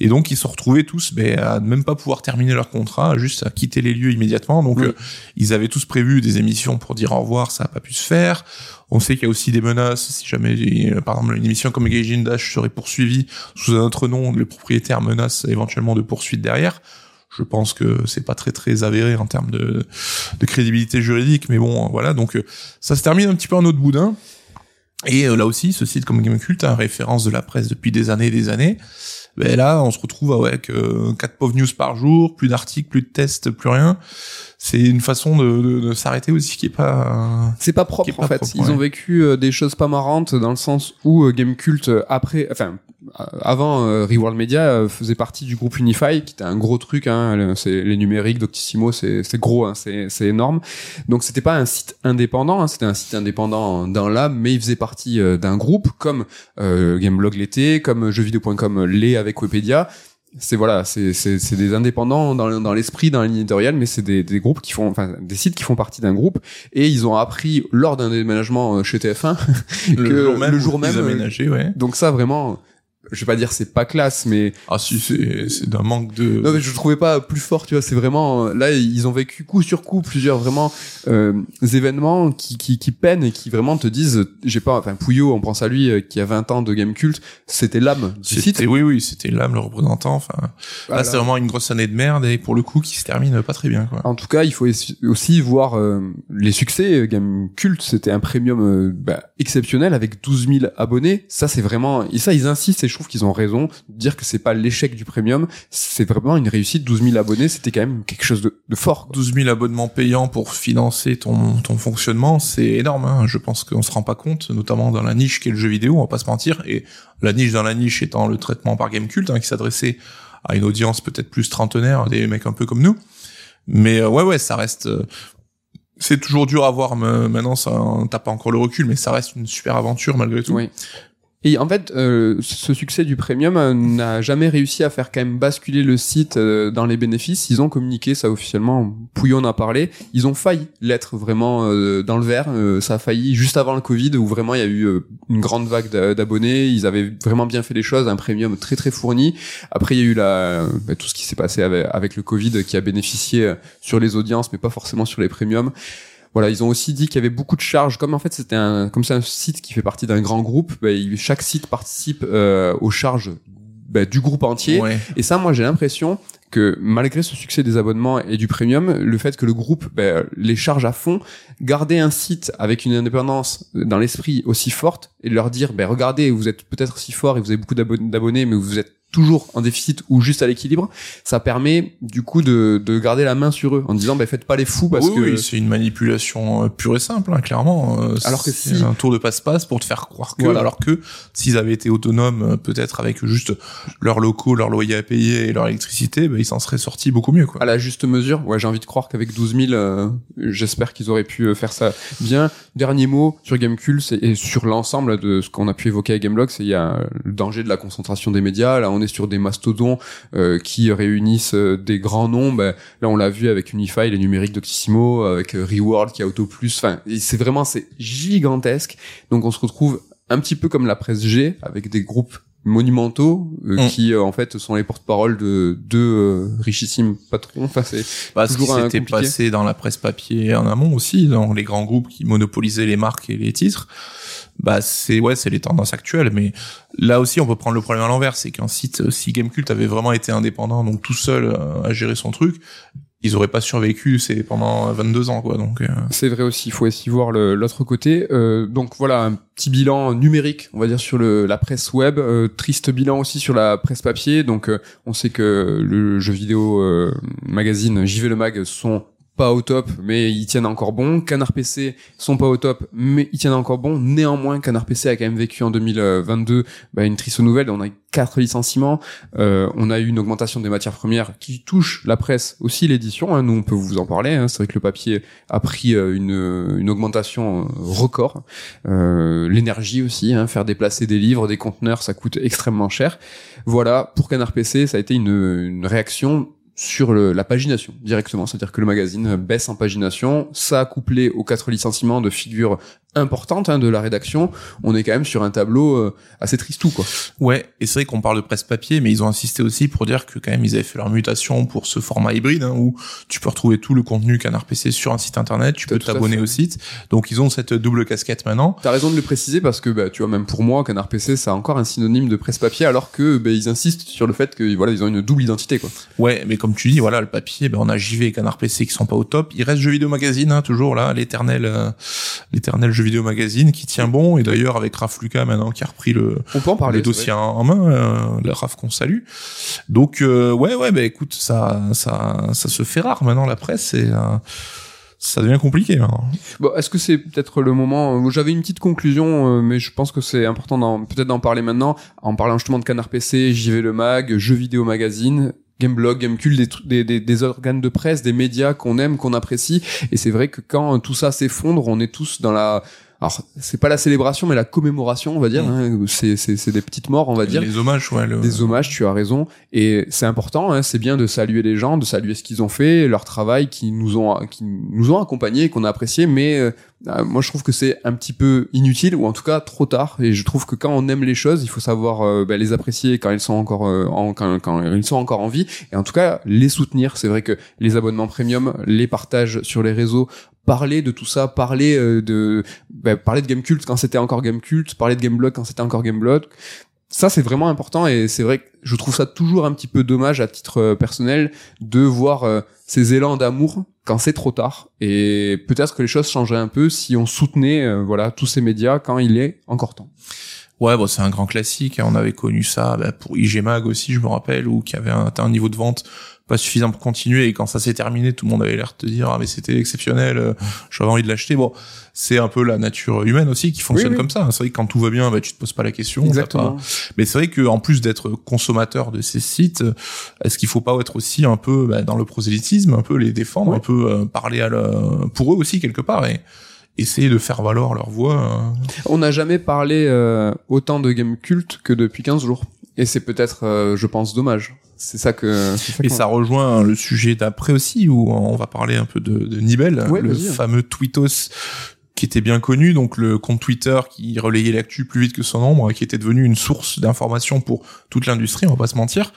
Et donc ils se sont retrouvés tous ben, à ne même pas pouvoir terminer leur contrat, juste à quitter les lieux immédiatement. Donc Oui. euh, ils avaient tous prévu des émissions pour dire au revoir, ça n'a pas pu se faire. On sait qu'il y a aussi des menaces. Si jamais, euh, par exemple, une émission comme Gaijin Dash serait poursuivie sous un autre nom, le propriétaire menace éventuellement de poursuite derrière. Je pense que c'est pas très très avéré en termes de, crédibilité juridique, mais bon, voilà. Donc euh, ça se termine un petit peu en autre boudin. Et euh, là aussi, ce site comme Gamecult, hein, référence de la presse depuis des années et des années. Ben là, on se retrouve avec euh, quatre pauvres news par jour, plus d'articles, plus de tests, plus rien. C'est une façon de, de, de s'arrêter aussi qui est pas. C'est pas propre pas en fait. propre, Ils ouais. ont vécu euh, des choses pas marrantes dans le sens où euh, Gamecult euh, après, enfin avant euh, Reworld Media euh, faisait partie du groupe Unify qui était un gros truc. Hein, c'est les numériques Doctissimo, c'est c'est gros, hein, c'est c'est énorme. Donc c'était pas un site indépendant, hein, c'était un site indépendant dans l'âme, mais il faisait partie euh, d'un groupe comme euh, Gameblog l'était, comme jeuxvideo.com l'est avec Wepedia c'est voilà, c'est c'est c'est des indépendants dans, dans l'esprit, dans la ligne éditoriale, mais c'est des, des groupes qui font, enfin des sites qui font partie d'un groupe et ils ont appris lors d'un déménagement euh, chez TF1 *laughs* que Le jour même, le jour où ils euh, ouais. donc ça vraiment, je vais pas dire c'est pas classe, mais Ah si, c'est c'est d'un manque de. non mais je trouvais pas plus fort, tu vois, c'est vraiment là ils ont vécu coup sur coup plusieurs vraiment euh, événements qui, qui qui peinent et qui vraiment te disent j'ai pas enfin Pouillot, on pense à lui euh, qui a 20 ans de game culte, c'était l'âme du site. Oui oui, c'était l'âme le représentant. Enfin, Voilà. là c'est vraiment une grosse année de merde et pour le coup qui se termine pas très bien quoi. En tout cas, il faut aussi voir euh, les succès. Game Cult, c'était un premium euh, bah, exceptionnel avec 12 000 abonnés. Ça, c'est vraiment... Et ça, ils insistent et je trouve qu'ils ont raison de dire que c'est pas l'échec du premium. C'est vraiment une réussite. 12 000 abonnés, c'était quand même quelque chose de, de fort. quoi. 12 000 abonnements payants pour financer ton, ton fonctionnement, c'est énorme. Hein. Je pense qu'on se rend pas compte, notamment dans la niche qu'est le jeu vidéo, on va pas se mentir. Et la niche dans la niche étant le traitement par Gamecult, hein, qui s'adressait à une audience peut-être plus trentenaire, des mecs un peu comme nous. Mais euh, ouais, ouais, ça reste... euh, c'est toujours dur à voir maintenant, ça, t'as pas encore le recul, mais ça reste une super aventure malgré tout. Oui. Et en fait, euh, ce succès du premium euh, n'a jamais réussi à faire quand même basculer le site euh, dans les bénéfices. Ils ont communiqué ça officiellement. Pouillon en a parlé. Ils ont failli l'être vraiment euh, dans le vert. Euh, ça a failli juste avant le Covid où vraiment il y a eu une grande vague d'a- d'abonnés. Ils avaient vraiment bien fait les choses, un premium très très fourni. Après, il y a eu la, bah, tout ce qui s'est passé avec, avec le Covid qui a bénéficié sur les audiences, mais pas forcément sur les premiums. Voilà, ils ont aussi dit qu'il y avait beaucoup de charges. Comme en fait, c'était un, comme c'est un site qui fait partie d'un grand groupe, bah, il- chaque site participe euh, aux charges bah, du groupe entier. Ouais. Et ça, moi, j'ai l'impression que malgré ce succès des abonnements et du premium, le fait que le groupe ben, les charge à fond, garder un site avec une indépendance dans l'esprit aussi forte et leur dire, ben regardez, vous êtes peut-être si fort et vous avez beaucoup d'abo- d'abonnés, mais vous êtes toujours en déficit ou juste à l'équilibre, ça permet du coup de, de garder la main sur eux en disant, ben faites pas les fous parce oui, que oui, c'est une manipulation euh, pure et simple, hein, clairement. Euh, Alors que c'est si- un tour de passe-passe pour te faire croire que, Voilà. alors que s'ils avaient été autonomes, euh, peut-être avec juste leurs locaux, leur loyer à payer et leur électricité, ben, ils s'en seraient sortis beaucoup mieux, quoi. à la juste mesure. Ouais, j'ai envie de croire qu'avec 12 000, euh, j'espère qu'ils auraient pu faire ça bien. Dernier mot sur Gamecube et sur l'ensemble de ce qu'on a pu évoquer à Gameblog, c'est il y a le danger de la concentration des médias. Là, on est sur des mastodons euh, qui réunissent euh, des grands noms. Ben, là, on l'a vu avec Unify, les numériques d'Octissimo, avec euh, Reworld qui a Auto Plus. Enfin, c'est vraiment c'est gigantesque. Donc, on se retrouve un petit peu comme la presse G avec des groupes monumentaux euh, Mm. qui euh, en fait sont les porte-parole de deux euh, richissimes patrons enfin c'est Bah, ce qui toujours s'était compliqué. passé dans la presse papier en amont aussi, dans les grands groupes qui monopolisaient les marques et les titres, bah c'est ouais, c'est les tendances actuelles. Mais là aussi, on peut prendre le problème à l'envers, c'est qu'un site, euh, si Gamecult avait vraiment été indépendant, donc tout seul euh, à gérer son truc, ils auraient pas survécu, c'est pendant 22 ans quoi. Donc euh, C'est vrai aussi, il faut aussi voir l'autre côté. Euh, donc voilà, un petit bilan numérique, on va dire, sur le, la presse web. Euh, triste bilan aussi sur la presse papier. Donc euh, on sait que le jeu vidéo euh, magazine JV Le Mag sont pas au top, mais ils tiennent encore bon. Canard PC sont pas au top, mais ils tiennent encore bon. Néanmoins, Canard PC a quand même vécu en 2022 bah, une triste nouvelle. On a eu quatre licenciements. Euh, on a eu une augmentation des matières premières qui touche la presse, aussi l'édition. hein. Nous, on peut vous en parler. hein. C'est vrai que le papier a pris euh, une, augmentation euh, record. L'énergie aussi, hein, faire déplacer des livres, des conteneurs, ça coûte extrêmement cher. Voilà, pour Canard PC, ça a été une réaction sur le- la pagination directement, c'est-à-dire que le magazine baisse en pagination, ça couplé aux quatre licenciements de figures importantes hein, de la rédaction, on est quand même sur un tableau euh, assez tristou quoi. Ouais, et c'est vrai qu'on parle de presse papier, mais ils ont insisté aussi pour dire que quand même ils avaient fait leur mutation pour ce format hybride, hein, où tu peux retrouver tout le contenu Canard PC sur un site internet, tu peux t'abonner au site. Donc ils ont cette double casquette maintenant. T'as raison de le préciser parce que bah, tu vois même pour moi Canard PC c'est encore un synonyme de presse papier alors que bah, ils insistent sur le fait que voilà ils ont une double identité quoi. Ouais, mais comme tu dis, voilà, le papier, ben on a JV et Canard PC qui sont pas au top. Il reste Jeux Vidéo Magazine, hein, toujours là, l'éternel, euh, l'éternel Jeux Vidéo Magazine qui tient bon. Et d'ailleurs avec Raph Lucas maintenant qui a repris le, On peut en parler. le dossier en en main, euh, le Raph qu'on salue. Donc euh, ouais, ouais, bah écoute, ça, ça, ça se fait rare maintenant la presse et euh, ça devient compliqué. hein. Bon, est-ce que c'est peut-être le moment J'avais une petite conclusion, euh, mais je pense que c'est important d'en- peut-être d'en parler maintenant, en parlant justement de Canard PC, JV Le Mag, Jeux Vidéo Magazine. Gameblog, des, des organes de presse, des médias qu'on aime, qu'on apprécie. Et c'est vrai que quand tout ça s'effondre, on est tous dans la... Alors, c'est pas la célébration, mais la commémoration, on va dire. hein. C'est, c'est, c'est des petites morts, on va dire. Les hommages, ouais. Le... Des hommages, tu as raison. Et c'est important, hein, c'est bien de saluer les gens, de saluer ce qu'ils ont fait, leur travail qui nous ont, qui nous ont accompagnés, qu'on a apprécié, mais euh, euh, moi je trouve que c'est un petit peu inutile, ou en tout cas trop tard. Et je trouve que quand on aime les choses, il faut savoir euh, bah, les apprécier quand elles sont encore euh, en, quand, quand ils sont encore en vie, et en tout cas les soutenir. C'est vrai que les abonnements premium, les partages sur les réseaux, parler de tout ça, parler euh, de bah, parler de Gamecult quand c'était encore Gamecult, parler de Gameblog quand c'était encore Gameblog. Ça c'est vraiment important et c'est vrai que je trouve ça toujours un petit peu dommage à titre euh, personnel de voir euh, ces élans d'amour quand c'est trop tard et peut-être que les choses changeraient un peu si on soutenait voilà tous ces médias quand il est encore temps. Ouais, bon, c'est un grand classique. hein. On avait connu ça bah, pour IG Mag aussi, je me rappelle, où qui avait un, un niveau de vente pas suffisant pour continuer. Et quand ça s'est terminé, tout le monde avait l'air de te dire ah mais c'était exceptionnel, euh, j'avais envie de l'acheter. Bon, c'est un peu la nature humaine aussi qui fonctionne Oui, oui. comme ça. C'est vrai que quand tout va bien, bah, tu te poses pas la question. Exactement. pas- Mais c'est vrai que en plus d'être consommateur de ces sites, est-ce qu'il faut pas être aussi un peu bah, dans le prosélytisme, un peu les défendre, un peu euh, parler à la... pour eux aussi quelque part et essayer de faire valoir leur voix. euh. On n'a jamais parlé euh, autant de game culte que depuis 15 jours. Et c'est peut-être, euh, je pense, dommage. C'est ça que... Et ça rejoint le sujet d'après aussi, où on va parler un peu de, de Nibel, Ouais, le fameux tweetos qui était bien connu, donc le compte Twitter qui relayait l'actu plus vite que son ombre, et qui était devenu une source d'information pour toute l'industrie, on va pas se mentir.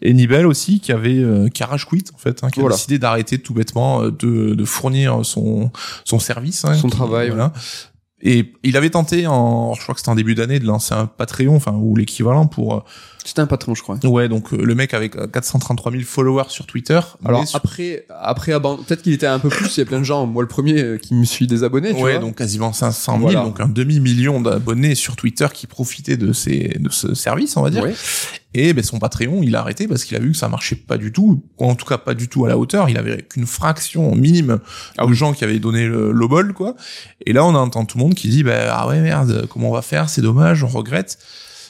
Et Nibel aussi, qui avait euh, qui a rage quit en fait, hein, qui Voilà. a décidé d'arrêter tout bêtement euh, de, de fournir son son service, hein, Son qui- travail, voilà. Et il avait tenté en, je crois que c'était en début d'année, de lancer un Patreon, enfin ou l'équivalent pour. euh, C'était un patron, je crois. Ouais, donc euh, le mec avec euh, 433 000 followers sur Twitter. Alors mais sur- après, après aban- peut-être qu'il était un peu plus. Il y a plein de gens, moi le premier, euh, qui me suis désabonné. Tu ouais, vois. donc quasiment 500 000, Voilà. donc un demi-million d'abonnés sur Twitter qui profitaient de ces de ce service, on va dire. Ouais. Et ben son Patreon, il a arrêté parce qu'il a vu que ça marchait pas du tout, ou en tout cas pas du tout à la hauteur. Il avait qu'une fraction minime Ah aux gens qui avaient donné le lobol, quoi. Et là, on entend tout le monde qui dit, bah ah ouais merde, comment on va faire? C'est dommage, on regrette.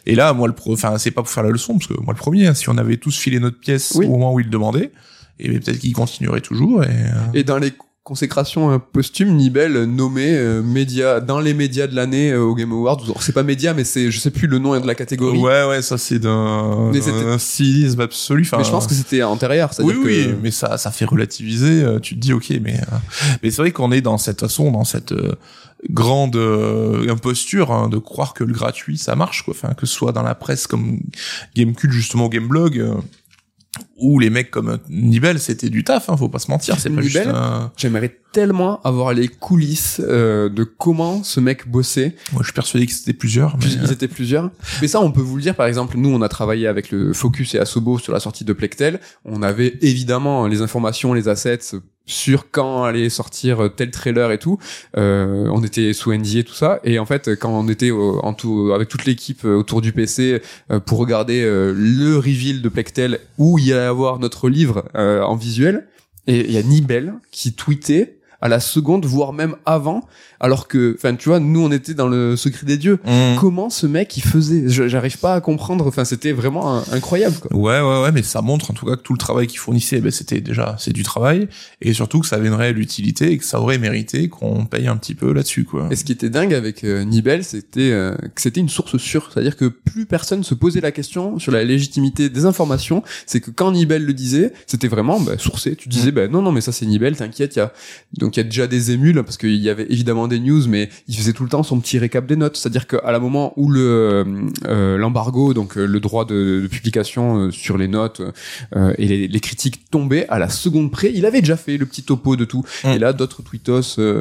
Et là, moi, le enfin, c'est pas pour faire la leçon, parce que moi, le premier, hein, si on avait tous filé notre pièce Oui. au moment où il demandait, et ben, peut-être qu'il continuerait toujours. Et, euh, Et dans les consécrations euh, posthumes, Nibel euh, nommé euh, média dans les médias de l'année euh, au Game Awards. C'est pas média, mais c'est, je sais plus le nom de la catégorie. Ouais, ouais, ça c'est d'un cynisme absolu. Enfin, Mais je pense que c'était antérieur. oui, c'est-à-dire oui, que- mais ça, ça fait relativiser. euh, Tu te dis, ok, mais euh, mais c'est vrai qu'on est dans cette façon, dans cette euh, grande euh, imposture hein, de croire que le gratuit ça marche, quoi. Enfin, que ce soit dans la presse comme Gamecube justement, Gameblog. Euh, où les mecs comme Nibel, c'était du taf, hein, faut pas se mentir, c'est pas Nibel juste un... J'aimerais tellement avoir les coulisses euh, de comment ce mec bossait. Moi, je suis persuadé que c'était plusieurs. Mais, Ils étaient plusieurs. Mais ça, on peut vous le dire. Par exemple, nous, on a travaillé avec le Focus et Asobo sur la sortie de Plectel. On avait évidemment les informations, les assets sur quand allait sortir tel trailer et tout. Euh, on était sous NDA tout ça. Et en fait, quand on était en tout, avec toute l'équipe euh, autour du PC euh, pour regarder euh, le reveal de Plectel où il y allait avoir notre livre euh, en visuel, et il y a Nibel qui tweetait à la seconde, voire même avant, alors que, enfin, tu vois, nous, on était dans le secret des dieux. Mmh. comment ce mec il faisait? J'arrive pas à comprendre. Enfin c'était vraiment un- incroyable quoi. Ouais, ouais, ouais, mais ça montre en tout cas que tout le travail qu'il fournissait, ben, c'était déjà, c'est du travail, et surtout que ça avait une réelle utilité et que ça aurait mérité qu'on paye un petit peu là-dessus, quoi. et ce qui était dingue avec euh, Nibel c'était euh, que c'était une source sûre. C'est à dire que plus personne se posait la question sur la légitimité des informations. C'est que quand Nibel le disait c'était vraiment bah, sourcé. Tu disais bah non non mais ça c'est Nibel t'inquiète il y a donc il y a déjà des émules parce qu'il y avait évidemment des news mais il faisait tout le temps son petit récap des notes c'est à dire qu'à la moment où le euh, l'embargo donc euh, le droit de, de publication euh, sur les notes euh, et les, les critiques tombaient à la seconde près. Il avait déjà fait le petit topo de tout. Mm. Et là, d'autres tweetos euh,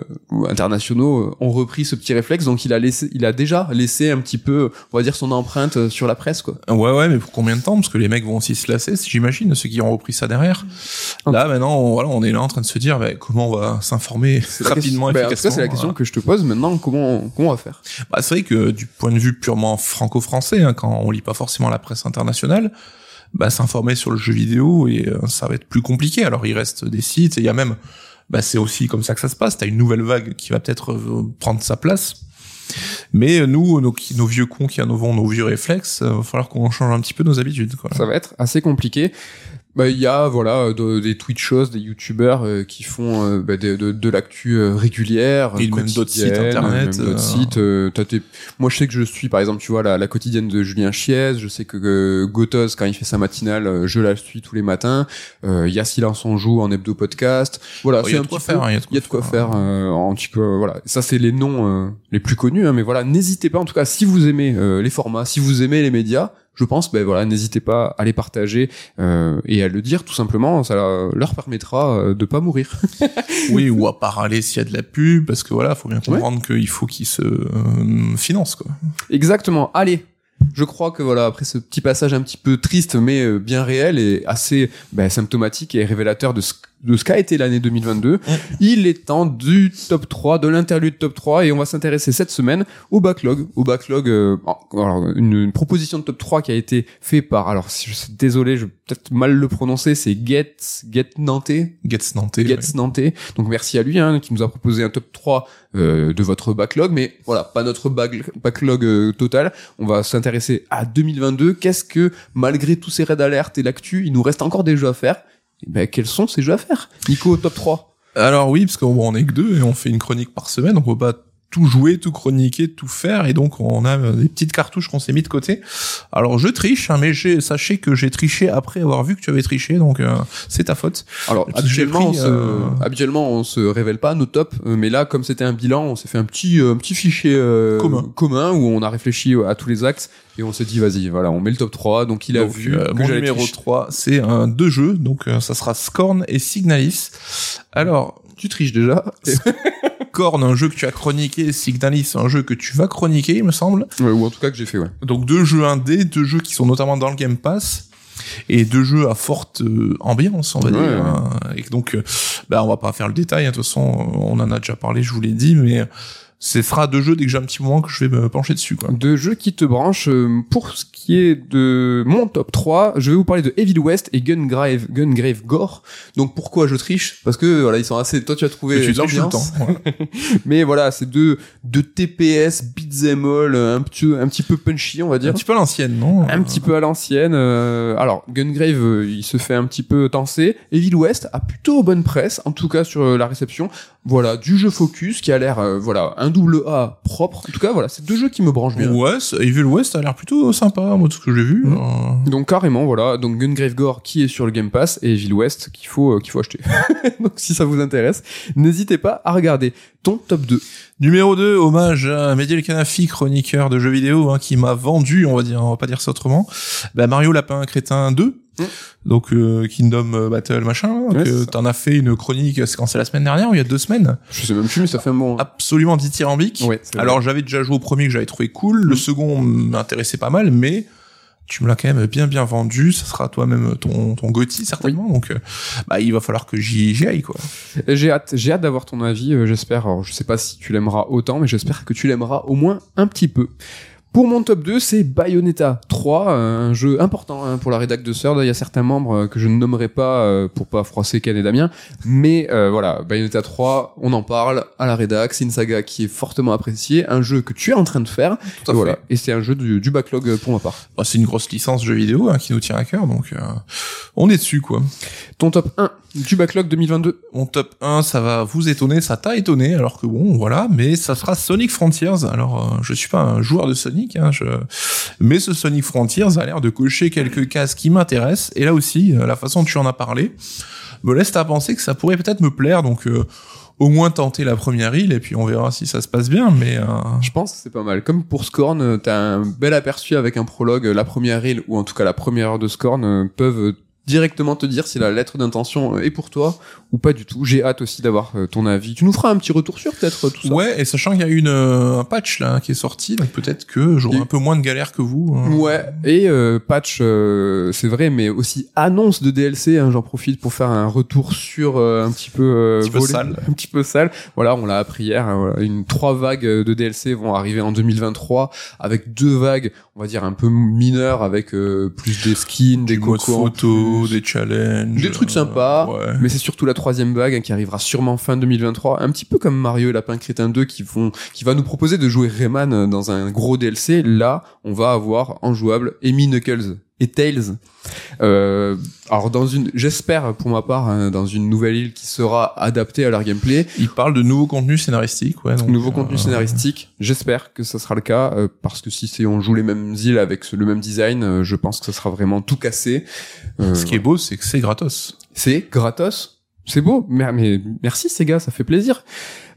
internationaux ont repris ce petit réflexe. Donc, il a laissé, il a déjà laissé un petit peu, on va dire, son empreinte sur la presse, quoi. Ouais, ouais, mais pour combien de temps? Parce que les mecs vont aussi se lasser, j'imagine, ceux qui ont repris ça derrière. Là, maintenant, on, voilà, on est là en train de se dire, ben, comment on va s'informer rapidement, question- bah, en tout efficacement. cas, c'est la question que je te pose maintenant. Comment, comment on va faire? Bah, c'est vrai que du point de vue purement franco-français, hein, quand on lit pas forcément la presse internationale, bah, s'informer sur le jeu vidéo et euh, ça va être plus compliqué. Alors il reste des sites et il y a même, bah, c'est aussi comme ça que ça se passe. T'as une nouvelle vague qui va peut-être euh, prendre sa place. Mais euh, nous, nos, vieux cons qui avons nos vieux réflexes, euh, va falloir qu'on change un petit peu nos habitudes. Quoi. Ça va être assez compliqué. Bah, il y a voilà de- des Twitchos, des YouTubers euh, qui font euh, bah, de, de, de l'actu euh, régulière, Et même d'autres sites internet, d'autres euh. sites. euh, tes- Moi, je sais que je suis par exemple, tu vois la, la quotidienne de Julien Chiez. Je sais que euh, Gotos quand il fait sa matinale, euh, je la suis tous les matins. Euh, Il y a Silence on joue en hebdo podcast. Voilà, Oh, Il c'est y a de quoi faire. hein, il y a de quoi faire euh, en petit peu voilà ça c'est les noms euh, les plus connus hein, mais voilà n'hésitez pas en tout cas si vous aimez euh, les formats si vous aimez les médias je pense ben voilà n'hésitez pas à les partager euh, et à le dire tout simplement. Ça leur permettra euh, de pas mourir. *laughs* Oui, ou à pas râler s'il y a de la pub, parce que voilà, faut bien comprendre qu'il faut qu'ils se euh, financent, quoi. exactement. Allez je crois que voilà après ce petit passage un petit peu triste mais euh, bien réel et assez ben, symptomatique et révélateur de ce de ce qu'a été l'année 2022, il est temps du top 3, de l'interlude top 3, et on va s'intéresser cette semaine au backlog. Au backlog, euh, alors, une, une proposition de top 3 qui a été fait par, alors si je suis désolé, je vais peut-être mal le prononcer, c'est Get, Get Nantais. Getz Nantais. Getz ouais. Nantais. Donc merci à lui, hein, qui nous a proposé un top 3 euh, de votre backlog, mais voilà, pas notre bag- backlog euh, total. On va s'intéresser à 2022. Qu'est-ce que, malgré tous ces raids d'alerte et l'actu, il nous reste encore des jeux à faire? Ben, quels sont ces jeux à faire? Nico, top 3 Alors oui, parce qu'on on est que deux et on fait une chronique par semaine, on peut pas tout jouer, tout chroniquer, tout faire, et donc on a des petites cartouches qu'on s'est mis de côté. Alors je triche, hein, mais j'ai, sachez que j'ai triché après avoir vu que tu avais triché, donc euh, c'est ta faute. Alors habituellement, pris, on se, euh, habituellement on se révèle pas nos tops, euh, mais là comme c'était un bilan, on s'est fait un petit euh, un petit fichier euh, Commun. où on a réfléchi à tous les axes et on s'est dit vas-y voilà on met le top 3 donc il a Donc, vu euh, que mon numéro tricher. 3, c'est un deux jeux, donc euh, ça sera Scorn et Signalis. Alors, tu triches déjà *laughs* Scorn, un jeu que tu as chroniqué, Signalis, un jeu que tu vas chroniquer, il me semble. Ouais, ou en tout cas que j'ai fait ouais Donc deux jeux indés, deux jeux qui sont notamment dans le Game Pass et deux jeux à forte euh, ambiance, on va Ouais, dire. ouais. hein. Et donc, euh, bah, on va pas faire le détail. hein. De toute façon, on en a déjà parlé, je vous l'ai dit, mais ce sera deux jeux dès que j'ai un petit moment que je vais me pencher dessus. Quoi. de jeux qui te branchent euh, pour ce qui est de mon top 3 je vais vous parler de Evil West et Gungrave Gungrave Gore donc pourquoi je triche? Parce que voilà ils sont assez toi tu as trouvé l'ambiance. temps. ouais. *laughs* mais voilà c'est deux deux TPS beat'em all un petit un petit peu punchy on va dire Un petit peu à l'ancienne, non? Un petit peu à l'ancienne. euh, alors, Gungrave, euh, il se fait un petit peu tenser. Evil West a plutôt bonne presse, en tout cas sur la réception. Voilà, du jeu focus qui a l'air, euh, voilà, un double A propre. En tout cas, voilà, c'est deux jeux qui me branchent bien. Ouais, Evil West a l'air plutôt sympa, moi, de ce que j'ai vu. Mm. Euh, Donc carrément, voilà, donc Gungrave Gore qui est sur le Game Pass et Evil West qu'il faut euh, qu'il faut acheter. *laughs* donc si ça vous intéresse, n'hésitez pas à regarder ton top 2. Numéro 2, hommage à Mehdi Kanafi, chroniqueur de jeux vidéo, hein, qui m'a vendu, on va dire, on va pas dire ça autrement, bah, Mario Lapin Crétin 2. Mm. Donc euh, Kingdom Battle machin, Ouais, que t'en as fait une chronique, c'est quand c'est la semaine dernière ou il y a deux semaines, Je sais même plus, mais ça fait un absolument dithyrambique. Ouais. Alors j'avais déjà joué au premier que j'avais trouvé cool, le Mm. second m'intéressait pas mal, mais tu me l'as quand même bien bien vendu, ça sera toi-même ton ton Gotti certainement, donc euh, bah il va falloir que j'y aille quoi. J'ai hâte, j'ai hâte d'avoir ton avis. euh, j'espère. Alors, je sais pas si tu l'aimeras autant, mais j'espère que tu l'aimeras au moins un petit peu. Pour mon top 2, c'est Bayonetta 3, euh, un jeu important hein, pour la rédac de Sœur. Il y a certains membres euh, que je ne nommerai pas euh, pour pas froisser Ken et Damien, mais euh, voilà, Bayonetta 3, on en parle à la rédac. C'est une saga qui est fortement appréciée, un jeu que tu es en train de faire. Tout à et fait. voilà, et c'est un jeu du, du backlog euh, pour ma part. Bah, c'est une grosse licence jeu vidéo hein, qui nous tient à cœur, donc euh, on est dessus quoi. Ton top 1 du backlog 2022. Mon top 1, ça va vous étonner, ça t'a étonné, alors que bon, voilà, mais ça sera Sonic Frontiers. Alors, euh, je suis pas un joueur de Sonic, hein, je... mais ce Sonic Frontiers a l'air de cocher quelques cases qui m'intéressent, et là aussi, euh, la façon dont tu en as parlé me laisse à penser que ça pourrait peut-être me plaire, donc euh, au moins tenter la première île, et puis on verra si ça se passe bien, mais... euh, Je pense que c'est pas mal. Comme pour Scorn, euh, t'as un bel aperçu avec un prologue. euh, La première île, ou en tout cas la première heure de Scorn, euh, peuvent directement te dire si la lettre d'intention euh, est pour toi ou pas du tout. J'ai hâte aussi d'avoir euh, ton avis. Tu nous feras un petit retour sur peut-être euh, tout ça. Ouais, et sachant qu'il y a une, euh, un patch là qui est sorti, donc peut-être que j'aurai Et- un peu moins de galère que vous. hein. Ouais, et euh, patch, euh, c'est vrai, mais aussi annonce de DLC. hein, J'en profite pour faire un retour sur euh, un petit peu, euh, Un petit peu volé, sale. un petit peu sale. Voilà, on l'a appris hier. hein, voilà, une trois vagues de DLC vont arriver en 2023 avec deux vagues, on va dire un peu mineures, avec euh, plus des skins, des cocos, en des challenges. Des trucs euh, sympas, ouais. mais c'est surtout la troisième vague hein, qui arrivera sûrement fin 2023, un petit peu comme Mario et Lapin Crétin 2 qui vont, qui va nous proposer de jouer Rayman euh, dans un gros DLC. Là, on va avoir en jouable Amy Knuckles et Tails. Euh, alors dans une, j'espère pour ma part, hein, dans une nouvelle île qui sera adaptée à leur gameplay, Il parle de nouveaux contenus scénaristiques, ouais. Donc, nouveau euh, contenu scénaristique. J'espère que ça sera le cas euh, parce que si c'est on joue les mêmes îles avec ce- le même design, euh, je pense que ça sera vraiment tout cassé. Euh, Ce qui est beau, c'est que c'est gratos. c'est gratos. C'est beau. Mais, mais merci Sega, ça fait plaisir.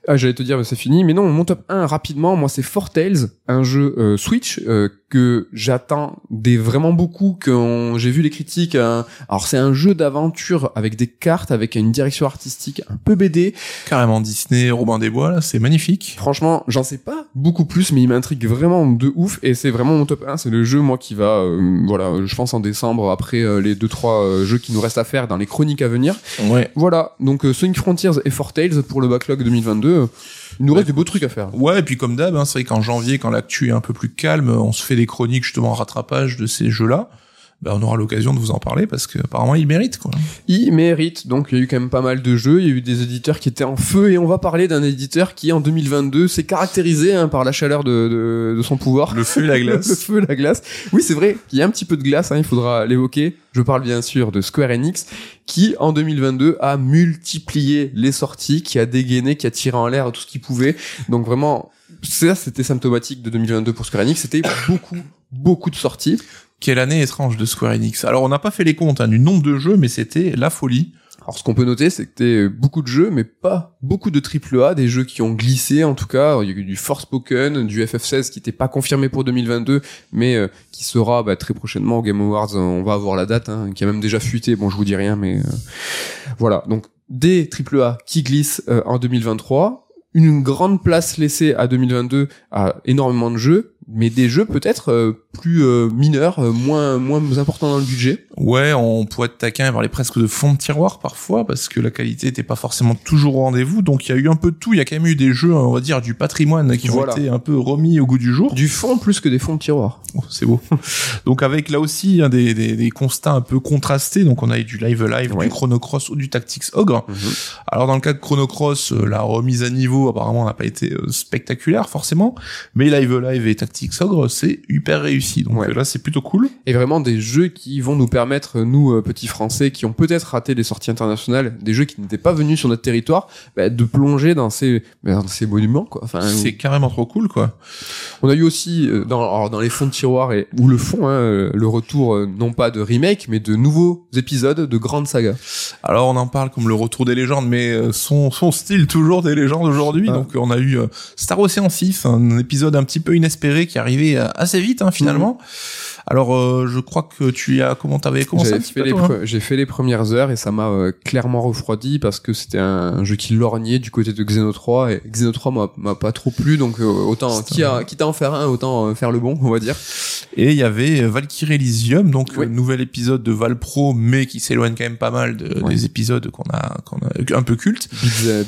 Ah, j'allais te dire, mais c'est fini. Mais non, mon top 1, rapidement, moi, c'est Four Tales, un jeu euh, Switch euh, que j'attends des vraiment beaucoup, que j'ai vu les critiques. hein. Alors, c'est un jeu d'aventure avec des cartes, avec une direction artistique un peu BD. Carrément Disney, Robin des Bois, là, c'est magnifique. Franchement, j'en sais pas beaucoup plus, mais il m'intrigue vraiment de ouf. Et c'est vraiment mon top 1. C'est le jeu, moi, qui va, euh, voilà, je pense en décembre, après euh, les deux trois euh, jeux qui nous restent à faire dans les chroniques à venir. Ouais. Voilà, donc euh, Sonic Frontiers et Four Tales pour le backlog 2022. Il nous reste des beaux trucs à faire. Ouais, et puis comme d'hab, hein, c'est vrai qu'en janvier, quand l'actu est un peu plus calme, on se fait des chroniques justement en rattrapage de ces jeux-là. Bah, on aura l'occasion de vous en parler parce que apparemment il mérite quoi. Il mérite. Donc il y a eu quand même pas mal de jeux, il y a eu des éditeurs qui étaient en feu et on va parler d'un éditeur qui en 2022 s'est caractérisé hein, par la chaleur de, de, de, son pouvoir. Le feu et la glace. *laughs* le feu et la glace. Oui c'est vrai qu'il y a un petit peu de glace, hein, il faudra l'évoquer. Je parle bien sûr de Square Enix qui en 2022 a multiplié les sorties, qui a dégainé, qui a tiré en l'air tout ce qu'il pouvait. Donc vraiment ça c'était symptomatique de 2022 pour Square Enix, c'était beaucoup beaucoup de sorties. Quelle année étrange de Square Enix. Alors on n'a pas fait les comptes hein, du nombre de jeux, mais c'était la folie. Alors ce qu'on peut noter, c'est que c'était beaucoup de jeux, mais pas beaucoup de triple A, des jeux qui ont glissé en tout cas. Il y a eu du Forspoken, du FF16 qui n'était pas confirmé pour 2022, mais euh, qui sera bah, très prochainement au Game Awards. On va avoir la date, hein, qui a même déjà fuité. Bon, je vous dis rien, mais euh, voilà. Donc des triple A qui glissent euh, en 2023 une grande place laissée à 2022 à énormément de jeux, mais des jeux peut-être euh, plus euh, mineurs, euh, moins moins importants dans le budget. Ouais, on pourrait être taquin et parler presque de fond de tiroir parfois parce que la qualité était pas forcément toujours au rendez-vous. Donc il y a eu un peu de tout. Il y a quand même eu des jeux, on va dire, du patrimoine qui ont été un peu remis au goût du jour. Du fond plus que des fonds de tiroir. Oh, c'est beau. *laughs* donc avec là aussi hein, des, des, des, constats un peu contrastés. Donc on a eu du live live, du Chrono Cross ou du Tactics Ogre. Mhm. Alors dans le cas de Chrono Cross, la remise à niveau apparemment n'a pas été spectaculaire forcément, mais live live et Tactics Ogre, c'est hyper réussi. Donc là, c'est plutôt cool. Et vraiment des jeux qui vont nous permettre, nous euh, petits Français, qui ont peut-être raté les sorties internationales, des jeux qui n'étaient pas venus sur notre territoire, bah, de plonger dans ces, bah, dans ces monuments. Quoi. Enfin, c'est carrément trop cool, quoi. On a eu aussi euh, dans, dans les fonds de tiroir et ou le fond, hein, euh, le retour non pas de remake, mais de nouveaux épisodes de grandes sagas. Alors on en parle comme le retour des légendes, mais son, son style toujours des légendes aujourd'hui. Ah. Donc on a eu Star Ocean 6, un épisode un petit peu inespéré qui arrivé euh, assez vite hein, finalement. Alors, euh, je crois que tu as comment t'avais commencé hein J'ai fait les premières heures et ça m'a euh, clairement refroidi parce que c'était un, jeu qui lorgnait du côté de Xeno 3 et Xeno 3 m'a pas trop plu donc autant qui a quitte à en faire un autant faire le bon on va dire. Et il y avait Valkyrie Elysium donc nouvel épisode de Valpro mais qui s'éloigne quand même pas mal de, des épisodes qu'on a qu'on a un peu culte.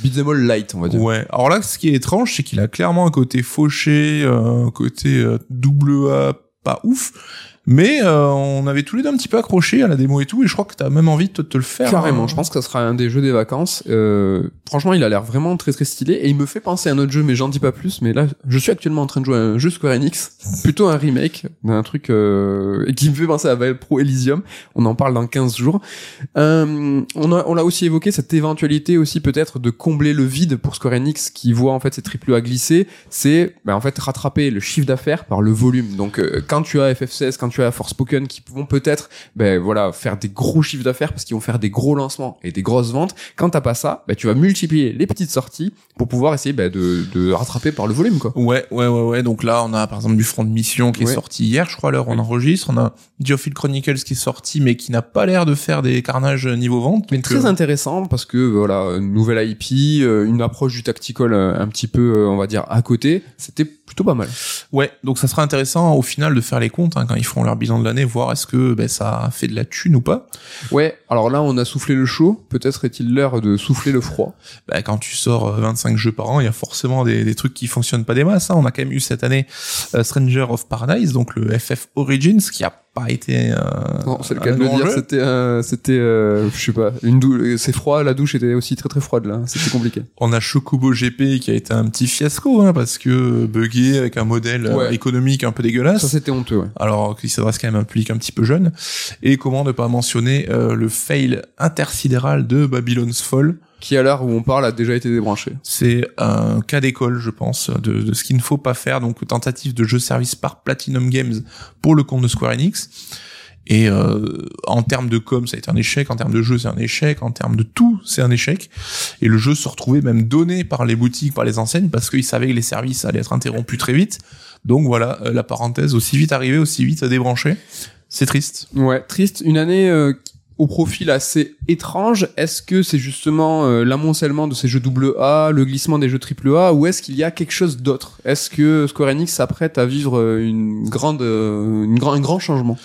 Beat'em all light on va dire. Ouais. Alors là, ce qui est étrange, c'est qu'il a clairement un côté fauché, un côté double A pas ouf mais euh, on avait tous les deux un petit peu accroché à la démo et tout, et je crois que t'as même envie de te, le faire. Carrément, hein. je pense que ça sera un des jeux des vacances. Euh, franchement, il a l'air vraiment très très stylé, et il me fait penser à un autre jeu, mais j'en dis pas plus. Mais là, je suis actuellement en train de jouer à un jeu Square Enix, *laughs* plutôt un remake d'un truc euh, qui me fait penser à Pro Elysium. On en parle dans 15 jours. Euh, on a on l'a aussi évoqué cette éventualité aussi peut-être de combler le vide pour Square Enix qui voit en fait ses triple A glisser. C'est ben, en fait rattraper le chiffre d'affaires par le volume. Donc euh, quand tu as FF16, quand tu tu as Forspoken qui vont peut-être ben voilà faire des gros chiffres d'affaires parce qu'ils vont faire des gros lancements et des grosses ventes. Quand t'as pas ça ben, tu vas multiplier les petites sorties pour pouvoir essayer ben, de, de rattraper par le volume quoi. Ouais ouais ouais ouais. Donc là on a par exemple du front de mission qui est sorti hier je crois l'heure on enregistre. On a Geofield Chronicles qui est sorti mais qui n'a pas l'air de faire des carnages niveau vente. Mais très euh, intéressant parce que voilà une nouvelle IP euh, une approche du tactical euh, un petit peu on va dire à côté c'était plutôt pas mal. Ouais donc ça sera intéressant au final de faire les comptes hein, quand ils feront leur bilan de l'année, voir est-ce que ben, ça a fait de la thune ou pas. Ouais, alors là on a soufflé le chaud, peut-être est-il l'heure de souffler le froid. Ben, quand tu sors 25 euh, jeux par an, il y a forcément des, des, trucs qui fonctionnent pas des masses. Hein. On a quand même eu cette année euh, Stranger of Paradise, donc le FF Origins, qui a pas été. C'est le cas de le dire. C'était, euh, c'était, euh, je sais pas, une douche. C'est froid. La douche était aussi très très froide là. C'était compliqué. On a Chocobo GP qui a été un petit fiasco hein, parce que buggé avec un modèle euh, économique un peu dégueulasse. Ça c'était honteux. Ouais. Alors qu'il s'adresse quand même à un public un petit peu jeune. Et comment ne pas mentionner le fail intersidéral de Babylon's Fall qui à l'heure où on parle a déjà été débranché. C'est un cas d'école, je pense, de, de ce qu'il ne faut pas faire. Donc tentative de jeu service par Platinum Games pour le compte de Square Enix. Et euh, en termes de com, ça a été un échec. En termes de jeu, c'est un échec. En termes de tout, c'est un échec. Et le jeu se retrouvait même donné par les boutiques, par les enseignes, parce qu'ils savaient que les services allaient être interrompus très vite. Donc voilà, euh, la parenthèse, aussi vite arrivé, aussi vite débranché. C'est triste. Ouais, triste. Une année euh, au profil assez étrange. Est-ce que c'est justement euh, l'amoncellement de ces jeux double A, le glissement des jeux triple A, ou est-ce qu'il y a quelque chose d'autre? Est-ce que Square Enix s'apprête à vivre euh, une grande, euh, un grand changement?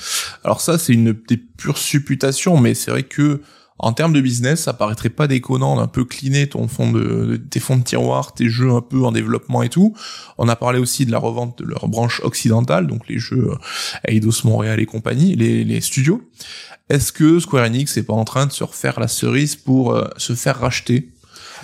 Alors ça, c'est une des pures supputations, mais c'est vrai que En termes de business, ça paraîtrait pas déconnant d'un peu cleaner ton fond de, tes fonds de tiroir, tes jeux un peu en développement et tout. On a parlé aussi de la revente de leur branche occidentale, donc les jeux Eidos Montréal et compagnie, les studios. Est-ce que Square Enix est pas en train de se refaire la cerise pour euh, se faire racheter?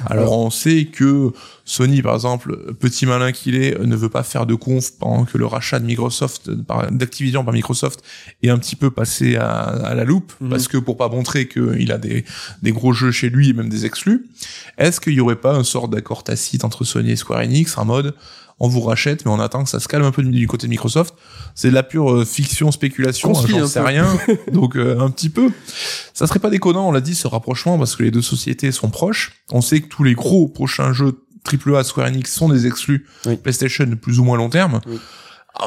Alors on sait que Sony, par exemple, petit malin qu'il est, ne veut pas faire de conf pendant que le rachat de Microsoft, d'Activision par Microsoft, est un petit peu passé à, la loupe, mhm. parce que pour pas montrer qu'il a des, des gros jeux chez lui et même des exclus, est-ce qu'il y aurait pas un sort d'accord tacite entre Sony et Square Enix en mode on vous rachète, mais on attend que ça se calme un peu du côté de Microsoft. C'est de la pure euh, fiction, spéculation, hein, j'en sais rien. *laughs* Donc euh, un petit peu. Ça serait pas déconnant, on l'a dit, ce rapprochement, parce que les deux sociétés sont proches. On sait que tous les gros prochains jeux AAA Square Enix sont des exclus PlayStation de plus ou moins long terme.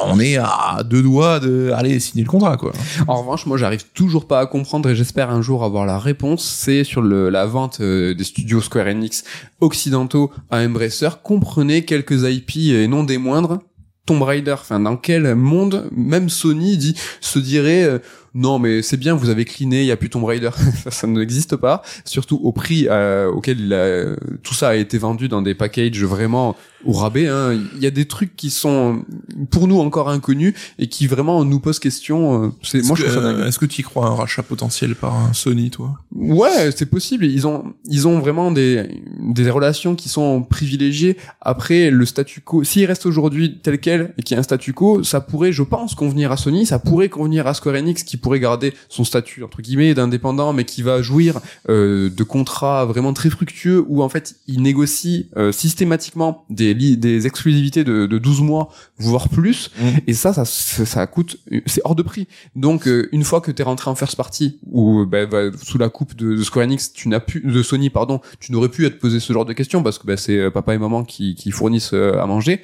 On est à deux doigts de aller signer le contrat quoi. En revanche, moi j'arrive toujours pas à comprendre et j'espère un jour avoir la réponse, c'est sur la vente euh, des studios Square Enix occidentaux à Embracer, comprenez quelques IP et non des moindres. Tomb Raider, enfin dans quel monde même Sony se dirait euh, non mais c'est bien vous avez cliné il y a plus Tomb Raider *laughs* ça, n'existe pas surtout au prix euh, auquel il tout ça a été vendu dans des packages vraiment au rabais. Hein. Il y a des trucs qui sont pour nous encore inconnus et qui vraiment nous posent question. Euh, c'est moi je trouve ça dingue. Est-ce que tu y crois un rachat potentiel par un Sony, toi? Ouais, c'est possible. Ils ont ils ont vraiment des des relations qui sont privilégiées. Après le statu quo, s'il reste aujourd'hui tel quel et qu'il y a un statu quo, ça pourrait, je pense, convenir à Sony. Ça pourrait convenir à Square Enix qui pourrait garder son statut entre guillemets d'indépendant, mais qui va jouir euh, de contrats vraiment très fructueux où en fait il négocie euh, systématiquement des des, exclusivités de, de 12 mois, voire plus. Mm. Et ça, ça, ça, coûte, c'est hors de prix. Donc, euh, une fois que t'es rentré en first party, ou bah, bah, sous la coupe de, de, Square Enix, tu n'as plus, de Sony, pardon, tu n'aurais pu être posé ce genre de questions parce que bah, c'est euh, papa et maman qui, qui fournissent euh, à manger.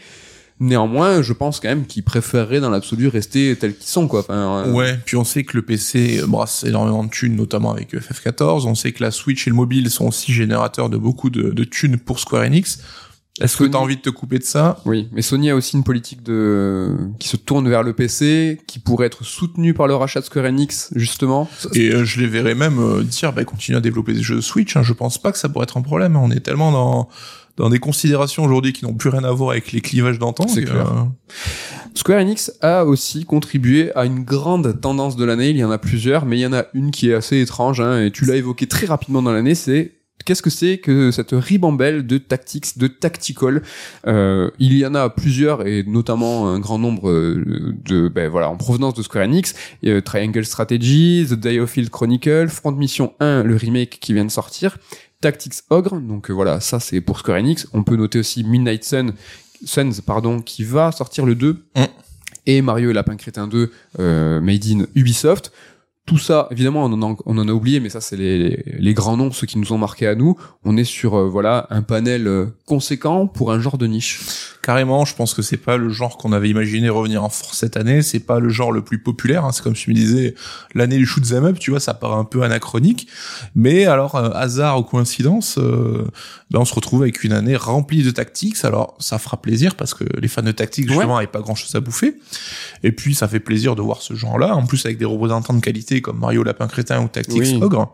Néanmoins, je pense quand même qu'ils préféreraient dans l'absolu rester tels qu'ils sont, quoi. Enfin, Ouais, puis on sait que le PC brasse énormément de thunes, notamment avec FF14. On sait que la Switch et le mobile sont aussi générateurs de beaucoup de, de thunes pour Square Enix. Est-ce que tu as envie de te couper de ça? Oui, mais Sony a aussi une politique de qui se tourne vers le PC, qui pourrait être soutenue par le rachat de Square Enix justement. Et euh, je les verrais même euh, dire bah continue à développer des jeux Switch, hein. je pense pas que ça pourrait être un problème, on est tellement dans dans des considérations aujourd'hui qui n'ont plus rien à voir avec les clivages d'antan. C'est clair. Euh, Square Enix a aussi contribué à une grande tendance de l'année. Il y en a plusieurs, mais il y en a une qui est assez étrange, hein, et tu l'as évoqué très rapidement dans l'année, c'est qu'est-ce que c'est que cette ribambelle de tactics, de tactical euh, Il y en a plusieurs et notamment un grand nombre euh, de, ben voilà, en provenance de Square Enix. Triangle Strategy, The Day of Field Chronicle, Front Mission 1, le remake qui vient de sortir, Tactics Ogre. Donc euh, voilà, ça c'est pour Square Enix. On peut noter aussi Midnight Sun, Suns, pardon, qui va sortir le 2. Mm. Et Mario et Lapin Crétin 2, euh, made in Ubisoft tout ça, évidemment, on en a, on en a oublié, mais ça, c'est les, les, grands noms, ceux qui nous ont marqué à nous. On est sur, euh, voilà, un panel euh, conséquent pour un genre de niche. Carrément, je pense que c'est pas le genre qu'on avait imaginé revenir en force cette année. C'est pas le genre le plus populaire. Hein. C'est comme tu me disais, l'année du shoot them up, tu vois, ça paraît un peu anachronique. Mais alors, euh, hasard ou coïncidence, ben on se retrouve avec une année remplie de tactiques. Alors, ça fera plaisir parce que les fans de tactiques, justement, n'avaient pas grand chose à bouffer. Et puis, ça fait plaisir de voir ce genre-là. En plus, avec des représentants de qualité comme Mario Lapin Crétin ou Tactics Ogre.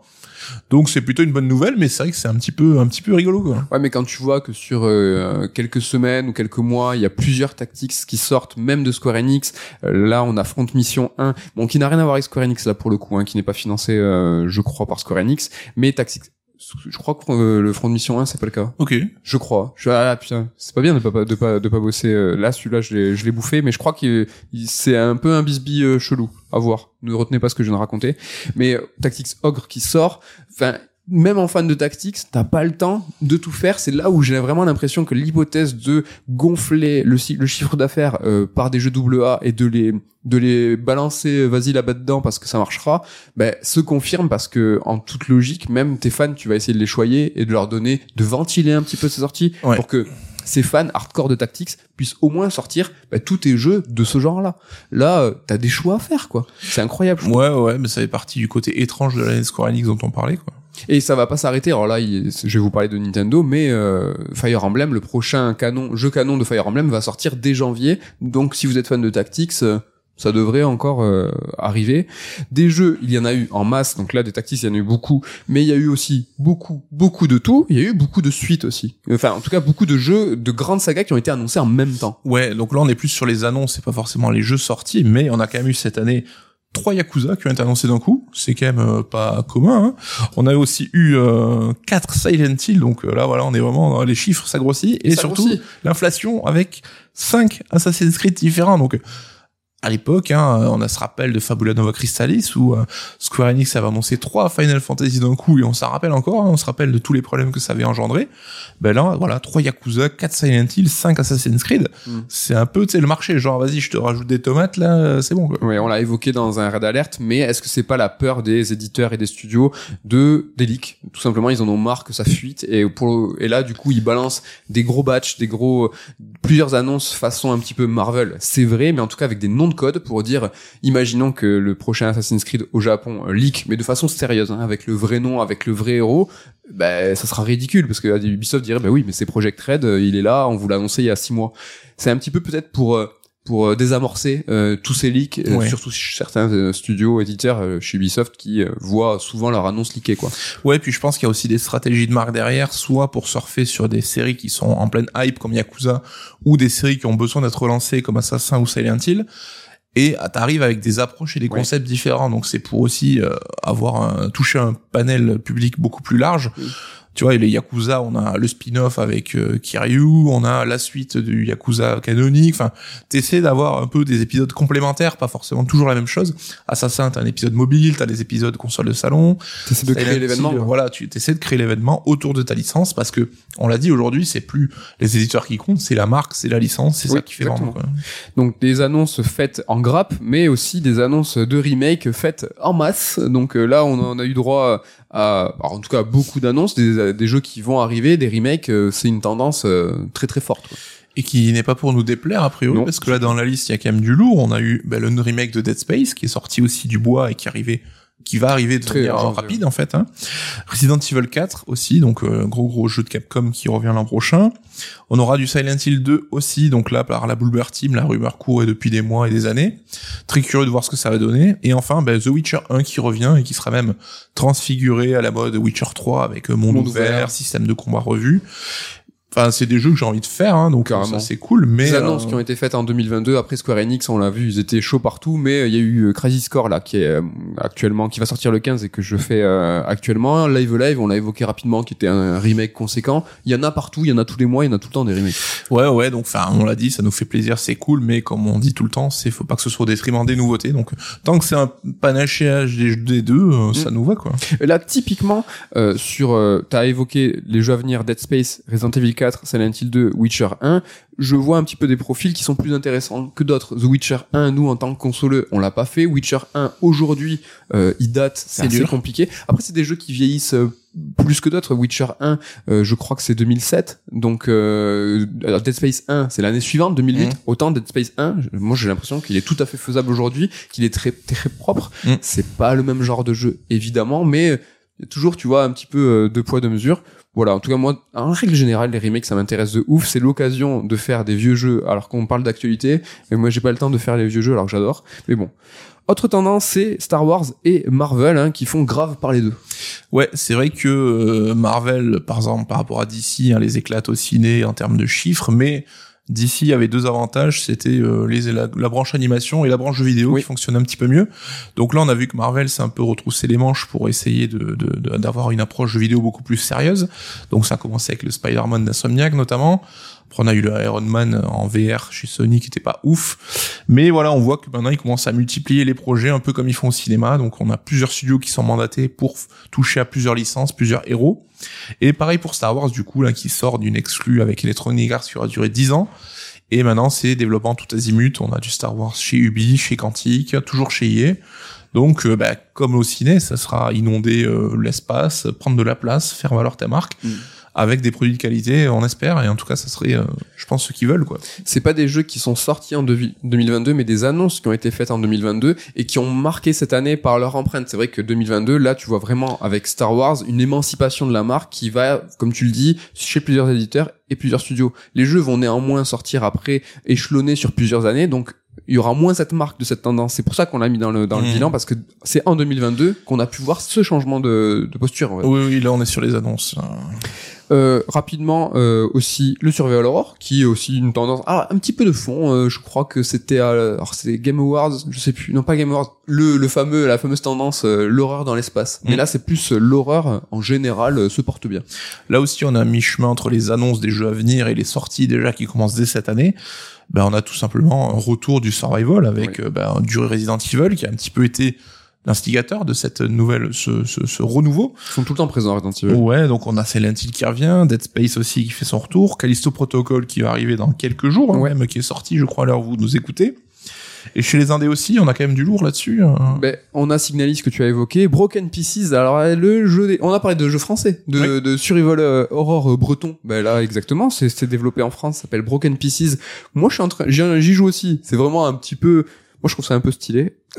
Donc c'est plutôt une bonne nouvelle, mais c'est vrai que c'est un petit peu un petit peu rigolo. Quoi. Ouais, mais quand tu vois que sur euh, quelques semaines ou quelques mois, il y a plusieurs tactics qui sortent, même de Square Enix. Euh, là, on a Front Mission 1, bon, qui n'a rien à voir avec Square Enix là pour le coup, hein, qui n'est pas financé, euh, je crois, par Square Enix, mais Tactics je crois que euh, le front de mission 1 c'est pas le cas. Ok. Je crois. Je ah putain, c'est pas bien de pas de pas de pas bosser euh, là celui-là je l'ai je l'ai bouffé mais je crois que c'est un peu un bisbis euh, chelou à voir. Ne retenez pas ce que je viens de raconter. Mais Tactics Ogre qui sort, enfin même en fan de tactics, t'as pas le temps de tout faire. C'est là où j'ai vraiment l'impression que l'hypothèse de gonfler le, le chiffre d'affaires euh, par des jeux AA et de les de les balancer, euh, vas-y là-bas dedans parce que ça marchera, ben, se confirme parce que en toute logique, même tes fans, tu vas essayer de les choyer et de leur donner, de ventiler un petit peu ces sorties pour que ces fans hardcore de tactics puissent au moins sortir ben, tous tes jeux de ce genre-là. Là, euh, t'as des choix à faire, quoi. C'est incroyable. Ouais, ouais, mais ça fait partie du côté étrange de la Square Enix dont on parlait, quoi. Et ça va pas s'arrêter. Alors là, je vais vous parler de Nintendo, mais euh, Fire Emblem, le prochain canon, jeu canon de Fire Emblem va sortir dès janvier. Donc si vous êtes fan de Tactics, euh, ça devrait encore euh, arriver. Des jeux, il y en a eu en masse, donc là des tactiques, il y en a eu beaucoup, mais il y a eu aussi beaucoup, beaucoup de tout. Il y a eu beaucoup de suites aussi. Enfin, en tout cas, beaucoup de jeux, de grandes sagas qui ont été annoncés en même temps. Ouais, donc là on est plus sur les annonces, c'est pas forcément les jeux sortis, mais on a quand même eu cette année trois Yakuza qui ont été annoncés d'un coup, c'est quand même euh, pas commun. Hein. On a aussi eu euh, quatre Silent Hill, donc euh, là voilà, on est vraiment dans les chiffres, ça grossit, et Ça surtout l'inflation avec cinq Assassin's Creed différents. Donc à l'époque, hein, on a ce rappel de Fabula Nova Crystallis où euh, Square Enix avait annoncé trois Final Fantasy d'un coup et on s'en rappelle encore, hein, on se rappelle de tous les problèmes que ça avait engendré. Ben là, voilà, trois Yakuza, quatre Silent Hill, cinq Assassin's Creed. Mm. C'est un peu, tu sais, le marché, genre vas-y, je te rajoute des tomates là, euh, c'est bon quoi. Ouais, on l'a évoqué dans un raid alerte, mais est-ce que c'est pas la peur des éditeurs et des studios de des leaks? Tout simplement, ils en ont marre que ça fuite et pour et là du coup ils balancent des gros batchs, des gros plusieurs annonces façon un petit peu Marvel. C'est vrai, mais en tout cas avec des noms de code pour dire, imaginons que le prochain Assassin's Creed au Japon euh, leak, mais de façon sérieuse, hein, avec le vrai nom, avec le vrai héros. Ben, ça sera ridicule parce que euh, Ubisoft dirait bah oui mais c'est Project Red euh, il est là on vous l'a annoncé il y a six mois c'est un petit peu peut-être pour pour euh, désamorcer euh, tous ces leaks, euh, Ouais. surtout certains euh, studios éditeurs chez Ubisoft qui euh, voient souvent leur annonce leakée quoi. Ouais, puis je pense qu'il y a aussi des stratégies de marque derrière, soit pour surfer sur des séries qui sont en pleine hype comme Yakuza, ou des séries qui ont besoin d'être relancées comme Assassin ou Silent Hill. Et t'arrives avec des approches et des Ouais. concepts différents, donc c'est pour aussi euh, avoir un, toucher un panel public beaucoup plus large. Oui. Tu vois, et les Yakuza, on a le spin-off avec euh, Kiryu, on a la suite du Yakuza canonique. Enfin, t'essaies d'avoir un peu des épisodes complémentaires, pas forcément toujours la même chose. Assassin, t'as un épisode mobile, t'as des épisodes console de salon. T'essaies de créer l'événement. Voilà, tu essaies de créer l'événement autour de ta licence parce que on l'a dit aujourd'hui, c'est plus les éditeurs qui comptent, c'est la marque, c'est la licence, c'est Oui, ça qui fait exactement. vendre. quoi. Donc des annonces faites en grappe, mais aussi des annonces de remake faites en masse. Donc euh, là, on a eu droit à, alors, en tout cas, beaucoup d'annonces, des, des jeux qui vont arriver, des remakes. euh, c'est une tendance euh, très très forte. quoi. Et qui n'est pas pour nous déplaire a priori Non. parce que là dans la liste il y a quand même du lourd. On a eu ben, le remake de Dead Space qui est sorti aussi du bois et qui arrivait qui va arriver de Très manière rapide en fait. Hein. Resident Evil 4 aussi, donc euh, gros gros jeu de Capcom qui revient l'an prochain. On aura du Silent Hill 2 aussi, donc là par la Bulber Team, la rumeur court depuis des mois et des années. Très curieux de voir ce que ça va donner. Et enfin ben, The Witcher 1 qui revient et qui sera même transfiguré à la mode Witcher 3 avec euh, monde, Monde ouvert, ouvert. système de combat revu. Enfin, c'est des jeux que j'ai envie de faire, hein, donc ça c'est cool. Mais annonces euh, qui ont été faites en 2022 après Square Enix on l'a vu ils étaient chauds partout mais euh, il y a eu euh, Crazy Score là qui est euh, actuellement qui va sortir le 15 et que je fais euh, actuellement Live Live on l'a évoqué rapidement qui était un remake conséquent il y en a partout il y en a tous les mois il y en a tout le temps des remakes Ouais, ouais, donc enfin, on l'a dit, ça nous fait plaisir, c'est cool, mais comme on dit tout le temps, c'est faut pas que ce soit au détriment des nouveautés. Donc tant que c'est un panachéage des, des deux, euh, ça nous va quoi. Là, typiquement, euh, sur, euh, t'as évoqué les jeux à venir Dead Space, Resident Evil 4, Silent Hill 2, Witcher 1. Je vois un petit peu des profils qui sont plus intéressants que d'autres. The Witcher 1, nous, en tant que consoleux, on l'a pas fait. Witcher 1, aujourd'hui, euh, il date, c'est assez dur. compliqué. Après, c'est des jeux qui vieillissent euh, plus que d'autres. Witcher 1, euh, je crois que c'est 2007. Donc, euh, alors Dead Space 1, c'est l'année suivante, 2008. Mhm. Autant Dead Space 1, je- moi, j'ai l'impression qu'il est tout à fait faisable aujourd'hui, qu'il est très, très propre. Mhm. C'est pas le même genre de jeu, évidemment, mais euh, toujours, tu vois, un petit peu euh, deux poids, deux mesures. Voilà, en tout cas, moi, en règle générale, les remakes, ça m'intéresse de ouf. C'est l'occasion de faire des vieux jeux alors qu'on parle d'actualité. Mais moi, j'ai pas le temps de faire les vieux jeux alors que j'adore. Mais bon. Autre tendance, c'est Star Wars et Marvel hein, qui font grave par les deux. Ouais, c'est vrai que euh, Marvel, par exemple, par rapport à DC, hein, les éclate au ciné en termes de chiffres, mais DC avait deux avantages, c'était euh, les la, la branche animation et la branche jeux vidéo Oui. qui fonctionnent un petit peu mieux. Donc là, on a vu que Marvel s'est un peu retroussé les manches pour essayer de d'avoir une approche jeux vidéo beaucoup plus sérieuse. Donc ça a commencé avec le Spider-Man d'Insomniac notamment. Après, on a eu le Iron Man en VR chez Sony qui était pas ouf. Mais voilà, on voit que maintenant ils commencent à multiplier les projets un peu comme ils font au cinéma. Donc on a plusieurs studios qui sont mandatés pour toucher à plusieurs licences, plusieurs héros. Et pareil pour Star Wars du coup là qui sort d'une exclue avec Electronic Arts qui aura duré 10 ans. Et maintenant c'est développement tout azimut. On a du Star Wars chez Ubi, chez Quantic, toujours chez EA. Donc, euh, bah, comme au ciné, ça sera inonder euh, l'espace, prendre de la place, faire valoir ta marque, Mm. Avec des produits de qualité, on espère. Et en tout cas, ça serait, euh, je pense, ceux qui veulent, quoi. C'est pas des jeux qui sont sortis en devi- 2022, mais des annonces qui ont été faites en 2022 et qui ont marqué cette année par leur empreinte. C'est vrai que 2022, là, tu vois vraiment avec Star Wars une émancipation de la marque qui va, comme tu le dis, chez plusieurs éditeurs et plusieurs studios. Les jeux vont néanmoins sortir après, échelonnés sur plusieurs années, donc il y aura moins cette marque de cette tendance. C'est pour ça qu'on l'a mis dans le dans le Mhm. bilan parce que c'est en 2022 qu'on a pu voir ce changement de, de posture. en fait. Oui, oui, là on est sur les annonces. Euh, rapidement euh, aussi le Survival Horror qui est aussi une tendance ah un petit peu de fond euh, je crois que c'était à- alors c'est Game Awards je sais plus non pas Game Awards le le fameux la fameuse tendance euh, l'horreur dans l'espace mais Mm. là c'est plus euh, l'horreur en général euh, se porte bien Là aussi, on a mis chemin entre les annonces des jeux à venir et les sorties déjà qui commencent dès cette année. Ben, on a tout simplement un retour du survival avec euh, ben, du Resident Evil qui a un petit peu été l'instigateur de cette nouvelle, ce, ce, ce renouveau. ils sont tout le temps présents Resident Evil Ouais, donc on a Silent Hill qui revient, Dead Space aussi qui fait son retour, Callisto Protocol qui va arriver dans quelques jours, hein, Ouais. même qui est sorti, je crois, à l'heure où vous nous écoutez. Et chez les indés aussi, on a quand même du lourd là-dessus. hein. Ben, on a Signalis que tu as évoqué, Broken Pieces. Alors euh, le jeu, des... on a parlé de jeux français, de, de survival euh, horror euh, breton. Ben là exactement, c'est c'est développé en France, ça s'appelle Broken Pieces. Moi je suis en train, j'y joue aussi. C'est vraiment un petit peu, moi je trouve ça un peu stylé. *laughs*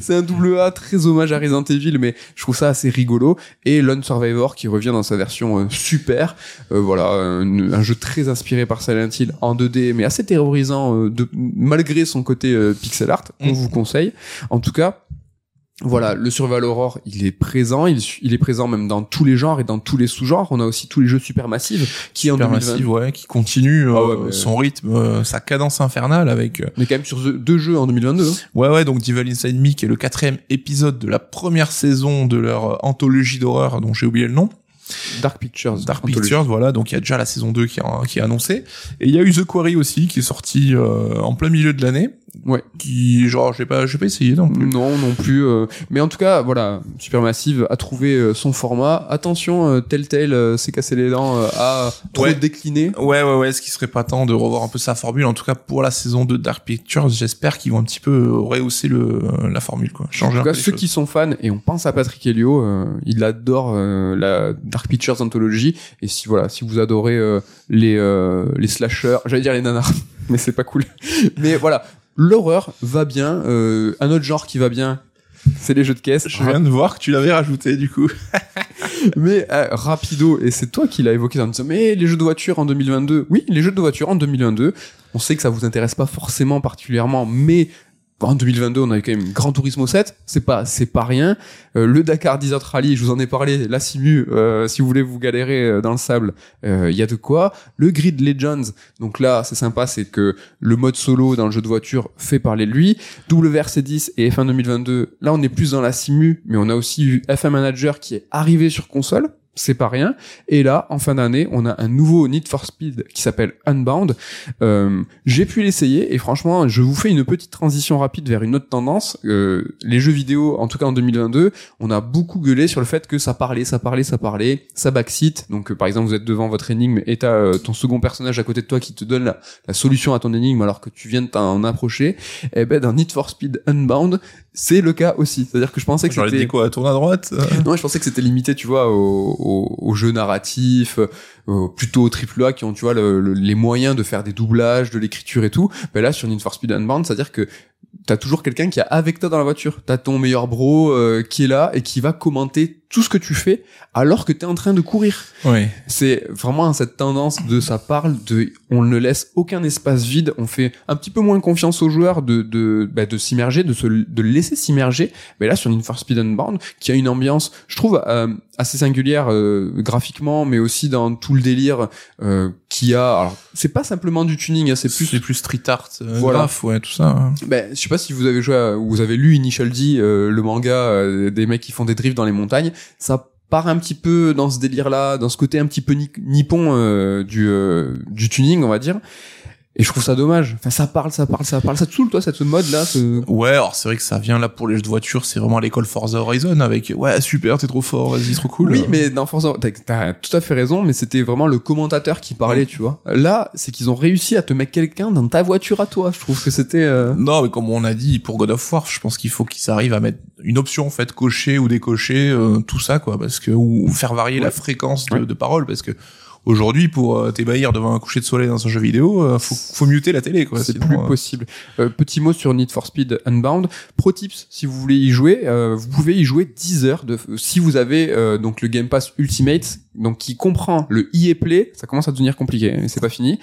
C'est un double A très hommage à Resident Evil, mais je trouve ça assez rigolo. Et Lone Survivor qui revient dans sa version euh, super. Euh, voilà, un, un jeu très inspiré par Silent Hill en 2D, mais assez terrorisant euh, de, malgré son côté euh, pixel art. On Mm. vous conseille. En tout cas, voilà, le survival horror, il est présent, il, il est présent même dans tous les genres et dans tous les sous-genres. On a aussi tous les jeux Supermassive qui en 2020, Supermassive, ouais, qui continue Ah euh, ouais, mais- son rythme, euh, sa cadence infernale avec. euh, est quand même sur deux- jeux en 2022. hein. Ouais, ouais, donc Devil Inside Me, qui est le quatrième épisode de la première saison de leur anthologie d'horreur, dont j'ai oublié le nom. Dark Pictures. Dark Anthology. Pictures, voilà, donc il y a déjà la saison 2 qui est, qui est annoncée. Et il y a eu The Quarry aussi, qui est sorti euh, en plein milieu de l'année. Ouais. Qui, genre, j'ai pas, j'ai pas essayé non plus. Non, non plus. euh, mais en tout cas, voilà, Supermassive a trouvé euh, son format. Attention, euh, Telltale euh, s'est cassé les dents euh, à trop Ouais. décliner. Ouais, ouais, ouais, est-ce qu'il serait pas temps de revoir un peu sa formule En tout cas, pour la saison 2 de Dark Pictures, j'espère qu'ils vont un petit peu euh, rehausser le, la formule, quoi. Changer En tout cas, ceux choses. qui sont fans, et on pense à Patrick Helio, euh, il adore euh, la Dark Pictures Anthology. Et si voilà, si vous adorez euh, les euh, les slashers, j'allais dire les nanars, *laughs* mais c'est pas cool. *laughs* mais voilà, l'horreur va bien. Euh, un autre genre qui va bien, c'est les jeux de caisse. Je viens de voir que tu l'avais rajouté, du coup. *laughs* Mais euh, rapido, et c'est toi qui l'as évoqué en disant mais les jeux de voiture en 2022. Oui, les jeux de voiture en 2022. On sait que ça vous intéresse pas forcément particulièrement, mais en 2022, on a eu quand même Gran Turismo 7, c'est pas c'est pas rien. Euh, le Dakar Desert Rally, je vous en ai parlé, la Simu, euh, si vous voulez vous galérer euh, dans le sable, il y a de quoi. Le Grid Legends, donc là c'est sympa, c'est que le mode solo dans le jeu de voiture fait parler de lui. WRC10 et F1 2022, là on est plus dans la Simu, mais on a aussi eu F1 Manager qui est arrivé sur console. C'est pas rien. Et là, en fin d'année, on a un nouveau Need for Speed qui s'appelle Unbound. Euh, j'ai pu l'essayer et franchement, je vous fais une petite transition rapide vers une autre tendance. Euh, les jeux vidéo, en tout cas en 2022, on a beaucoup gueulé sur le fait que ça parlait, ça parlait, ça parlait, ça backseat. Donc, euh, par exemple, vous êtes devant votre énigme et t'as euh, ton second personnage à côté de toi qui te donne la, la solution à ton énigme alors que tu viens de t'en approcher. Et ben, dans Need for Speed Unbound, c'est le cas aussi. C'est-à-dire que je pensais que J'aurais c'était dit quoi, tourne à droite euh? Non, je pensais que c'était limité, tu vois, aux, aux, aux jeux narratifs, euh, plutôt aux triple A qui ont, tu vois, le- le- les moyens de faire des doublages, de l'écriture et tout. Ben là, sur Need for Speed Unbound, c'est-à-dire que t'as toujours quelqu'un qui est avec toi dans la voiture. T'as ton meilleur bro euh, qui est là et qui va commenter tout ce que tu fais alors que t'es en train de courir. Oui. C'est vraiment cette tendance de ça parle de on ne laisse aucun espace vide, on fait un petit peu moins confiance aux joueurs de de bah, de s'immerger, de se de laisser s'immerger. Mais là sur Need for Speed Unbound qui a une ambiance, je trouve euh, assez singulière euh, graphiquement, mais aussi dans tout le délire euh, qui a. Alors c'est pas simplement du tuning, hein, c'est C'est plus plus, plus street art, euh, Voilà. graph, ouais, tout ça. hein. ben, je sais pas si vous avez joué à- ou vous avez lu Initial D, euh, le manga euh, des mecs qui font des drifts dans les montagnes. Ça part un petit peu dans ce délire-là, dans ce côté un petit peu ni- nippon euh, euh, du tuning, on va dire. Et je trouve ça dommage. Enfin, ça parle, ça parle, ça parle. Ça te saoule, toi, cette mode-là ce... Ouais, alors c'est vrai que ça vient là pour les jeux de voiture, c'est vraiment l'école Forza Horizon avec ouais super, t'es trop fort, vas-y, trop cool. Oui, mais dans Forza, t'as, t'as tout à fait raison, mais c'était vraiment le commentateur qui parlait, tu vois. Là, c'est qu'ils ont réussi à te mettre quelqu'un dans ta voiture à toi. Je trouve que c'était... euh, Non, mais comme on a dit pour God of War, je pense qu'il faut qu'ils arrivent à mettre une option en fait cocher ou décocher euh, tout ça quoi, parce que ou faire varier la fréquence de, Ouais. de parole, parce que aujourd'hui pour euh, t'ébahir devant un coucher de soleil dans un jeu vidéo, euh, faut faut muter la télé quoi. c'est plus euh, possible. Euh, petit mot sur Need for Speed Unbound. Pro tips, si vous voulez y jouer, euh, vous pouvez y jouer 10 heures de, si vous avez euh, donc le Game Pass Ultimate, donc qui comprend le EA Play, ça commence à devenir compliqué, mais c'est pas fini.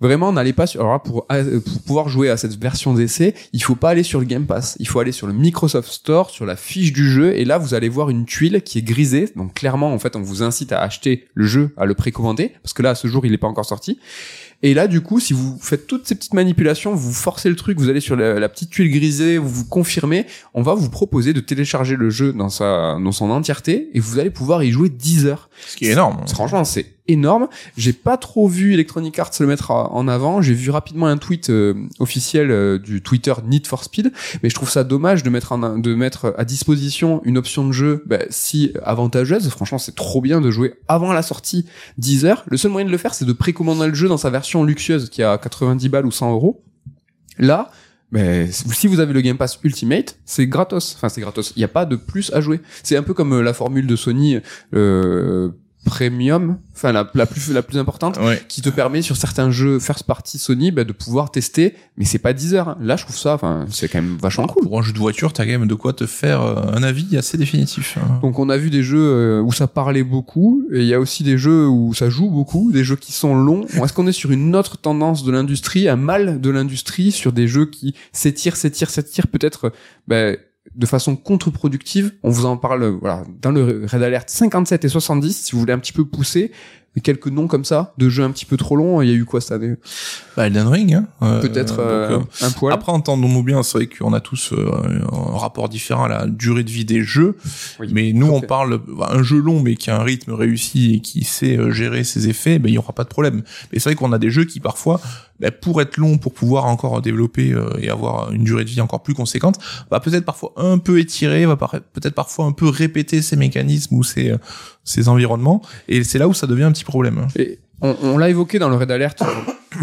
Vraiment n'allez pas sur alors pour, euh, pour pouvoir jouer à cette version d'essai il faut pas aller sur le Game Pass il faut aller sur le Microsoft Store sur la fiche du jeu et là vous allez voir une tuile qui est grisée donc clairement en fait on vous incite à acheter le jeu à le précommander parce que là à ce jour il n'est pas encore sorti et là, du coup, si vous faites toutes ces petites manipulations, vous forcez le truc, vous allez sur la, la petite tuile grisée, vous vous confirmez, on va vous proposer de télécharger le jeu dans sa dans son entièreté et vous allez pouvoir y jouer 10 heures. Ce qui est énorme. Franchement, c'est énorme. J'ai pas trop vu Electronic Arts le mettre en avant. J'ai vu rapidement un tweet euh, officiel euh, du Twitter Need for Speed, mais je trouve ça dommage de mettre en, de mettre à disposition une option de jeu bah, si avantageuse. Franchement, c'est trop bien de jouer avant la sortie 10 heures. Le seul moyen de le faire, c'est de précommander le jeu dans sa version luxueuse qui a 90 balles ou 100 euros. Là, mais si vous avez le Game Pass Ultimate, c'est gratos. Enfin, c'est gratos. Il n'y a pas de plus à jouer. C'est un peu comme euh, la formule de Sony euh, Premium, enfin la, la plus la plus importante, Ouais. qui te permet sur certains jeux first party Sony bah, de pouvoir tester. Mais c'est pas 10 heures. Là, je trouve ça, enfin, c'est quand même vachement cool. Pour un jeu de voiture, t'as quand même de quoi te faire euh, un avis assez définitif. hein. Donc on a vu des jeux euh, où ça parlait beaucoup, et il y a aussi des jeux où ça joue beaucoup, des jeux qui sont longs. Bon, Est-ce qu'on est sur une autre tendance de l'industrie, un mal de l'industrie, sur des jeux qui s'étirent, s'étirent, s'étirent, peut-être euh, ben, de façon contre-productive On vous en parle voilà dans le Red Alert 57 et 70, si vous voulez un petit peu pousser. Quelques noms comme ça, de jeux un petit peu trop longs. Il y a eu quoi cette année? Bah, Elden Ring, hein. Euh, Peut-être euh, euh, un poil. Après, entendons-nous bien, c'est vrai qu'on a tous un rapport différent à la durée de vie des jeux. Oui, mais nous, on parle bah, un jeu long, mais qui a un rythme réussi et qui sait gérer ses effets, ben il y aura pas de problème. Mais c'est vrai qu'on a des jeux qui parfois, ben, pour être long, pour pouvoir encore développer et avoir une durée de vie encore plus conséquente, va peut-être parfois un peu étirer, va peut-être parfois un peu répéter ses mécanismes ou ses, ses environnements. Et c'est là où ça devient un petit problème. Et on, l'a évoqué dans le Red Alert. *coughs*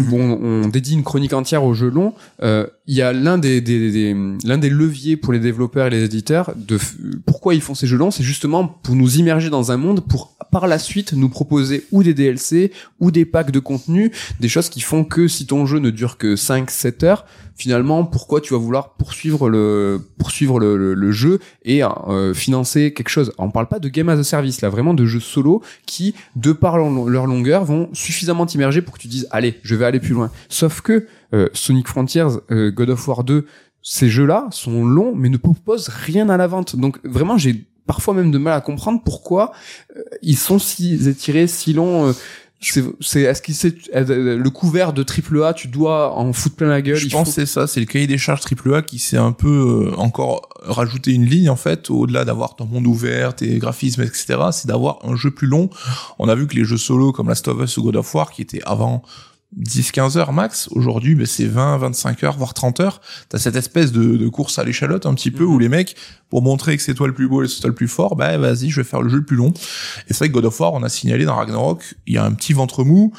Bon, on dédie une chronique entière aux jeux longs. Euh, Il y a l'un des, des, des- l'un des leviers pour les développeurs et les éditeurs de pourquoi ils font ces jeux longs, c'est justement pour nous immerger dans un monde, pour par la suite nous proposer ou des DLC ou des packs de contenu, des choses qui font que si ton jeu ne dure que 5-7 heures, finalement, pourquoi tu vas vouloir poursuivre le poursuivre le, le- le jeu et euh, financer quelque chose? On parle pas de game as a service là, vraiment de jeux solo qui, de par leur leur longueur, vont suffisamment t'immerger pour que tu dises allez, je vais aller plus loin. Sauf que euh, Sonic Frontiers, euh, God of War 2, ces jeux-là sont longs mais ne proposent rien à la vente. Donc vraiment, j'ai parfois même de mal à comprendre pourquoi euh, ils sont si étirés, si longs. c'est, c'est, est-ce qu'il c'est, le couvert de triple A, tu dois en foutre plein la gueule. Je pense faut- que c'est ça, c'est le cahier des charges AAA qui s'est un peu encore rajouté une ligne en fait, au-delà d'avoir ton monde ouvert, tes graphismes, etc. C'est d'avoir un jeu plus long. On a vu que les jeux solo comme Last of Us ou God of War, qui étaient avant 10-15 heures max, aujourd'hui ben, c'est 20-25 heures, voire 30 heures. T'as cette espèce de, de course à l'échalote un petit peu Mhm. où les mecs, pour montrer que c'est toi le plus beau et c'est toi le plus fort, bah vas-y, je vais faire le jeu le plus long. Et c'est vrai que God of War, on a signalé dans Ragnarok, il y a un petit ventre mou.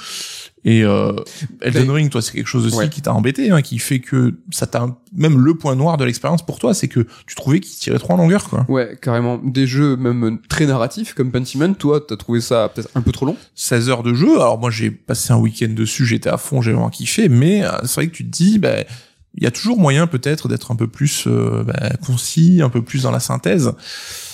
Et euh, Elden Ring, toi, c'est quelque chose aussi Ouais. qui t'a embêté, hein, qui fait que ça t'a même le point noir de l'expérience pour toi, c'est que tu trouvais qu'il tirait trop en longueur, quoi. Ouais, carrément. Des jeux même très narratifs comme Pentiment, toi, t'as trouvé ça peut-être un peu trop long? 16 heures de jeu. Alors moi, j'ai passé un week-end dessus, j'étais à fond, j'ai vraiment kiffé. Mais euh, c'est vrai que tu te dis, bah, il y a toujours moyen peut-être d'être un peu plus euh, bah, concis, un peu plus dans la synthèse.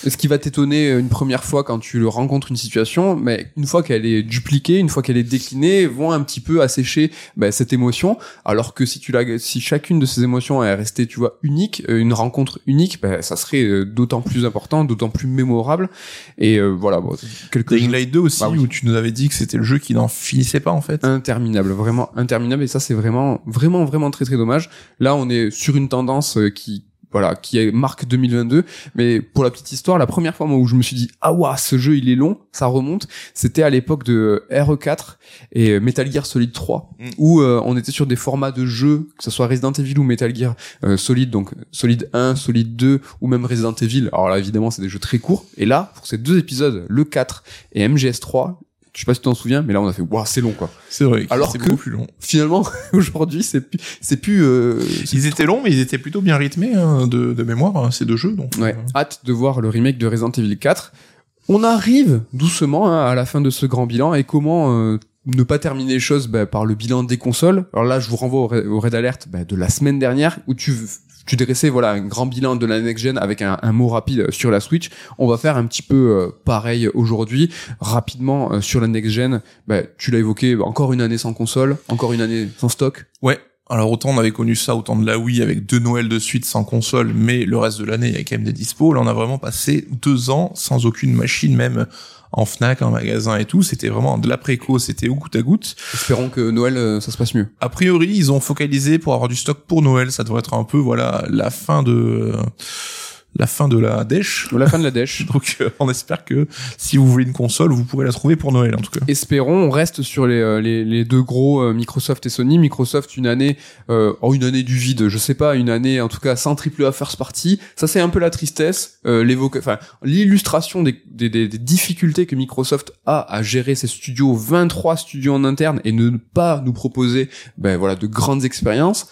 Ce qui va t'étonner une première fois quand tu le rencontres une situation, mais une fois qu'elle est dupliquée, une fois qu'elle est déclinée, vont un petit peu assécher bah, cette émotion. Alors que si tu l'as, si chacune de ces émotions est restée, tu vois, unique, euh, une rencontre unique, bah, ça serait euh, d'autant plus important, d'autant plus mémorable. Et euh, voilà, bon, quelques Dying Light 2 aussi, Bah oui. où tu nous avais dit que c'était le jeu qui n'en finissait pas en fait. interminable, vraiment interminable. Et ça, c'est vraiment, vraiment, vraiment très, très dommage. Là, on est sur une tendance euh, qui voilà, qui est marque 2022. Mais pour la petite histoire, la première fois moi, où je me suis dit ah waouh, ce jeu il est long, ça remonte. C'était à l'époque de RE4 et Metal Gear Solid 3, Mm. où euh, on était sur des formats de jeux, que ce soit Resident Evil ou Metal Gear euh, Solid, donc Solid 1, Solid 2 ou même Resident Evil. Alors là, évidemment, c'est des jeux très courts. Et là, pour ces deux épisodes, le 4 et MGS 3, je sais pas si tu t'en souviens, mais là on a fait waouh, c'est long quoi. C'est vrai. Alors que- beaucoup plus long. Finalement, *laughs* aujourd'hui, c'est plus, c'est plus. Euh, Ils étaient longs, mais ils étaient plutôt bien rythmés hein, de, de mémoire, hein, ces deux jeux. Donc, Ouais, euh, hâte de voir le remake de Resident Evil 4. On arrive doucement hein, à la fin de ce grand bilan et comment euh, ne pas terminer les choses bah, par le bilan des consoles. Alors là, je vous renvoie au, Red Alert bah, de la semaine dernière où tu tu dressais voilà un grand bilan de la next gen avec un, mot rapide sur la Switch. On va faire un petit peu euh, pareil aujourd'hui, rapidement euh, sur la next gen. Bah, tu l'as évoqué, encore une année sans console, encore une année sans stock. Ouais. Alors autant on avait connu ça autant de la Wii avec deux Noëls de suite sans console, mais le reste de l'année il y a quand même des dispos. Là on a vraiment passé deux ans sans aucune machine, même en Fnac, en magasin et tout. C'était vraiment de la préco, c'était au goutte à goutte. Espérons que Noël euh, ça se passe mieux. A priori ils ont focalisé pour avoir du stock pour Noël. Ça devrait être un peu voilà la fin de la fin de la dèche. la fin de la dèche. *laughs* Donc euh, on espère que si vous voulez une console, vous pourrez la trouver pour Noël en tout cas. Espérons, on reste sur les, euh, les, les deux gros euh, Microsoft et Sony. Microsoft une année, euh, oh une année du vide, je sais pas, une année en tout cas sans triple A first party. Ça c'est un peu la tristesse, euh, l'évoque, enfin l'illustration des, des, des, des difficultés que Microsoft a à gérer ses studios, 23 studios en interne et ne pas nous proposer, ben voilà, de grandes expériences.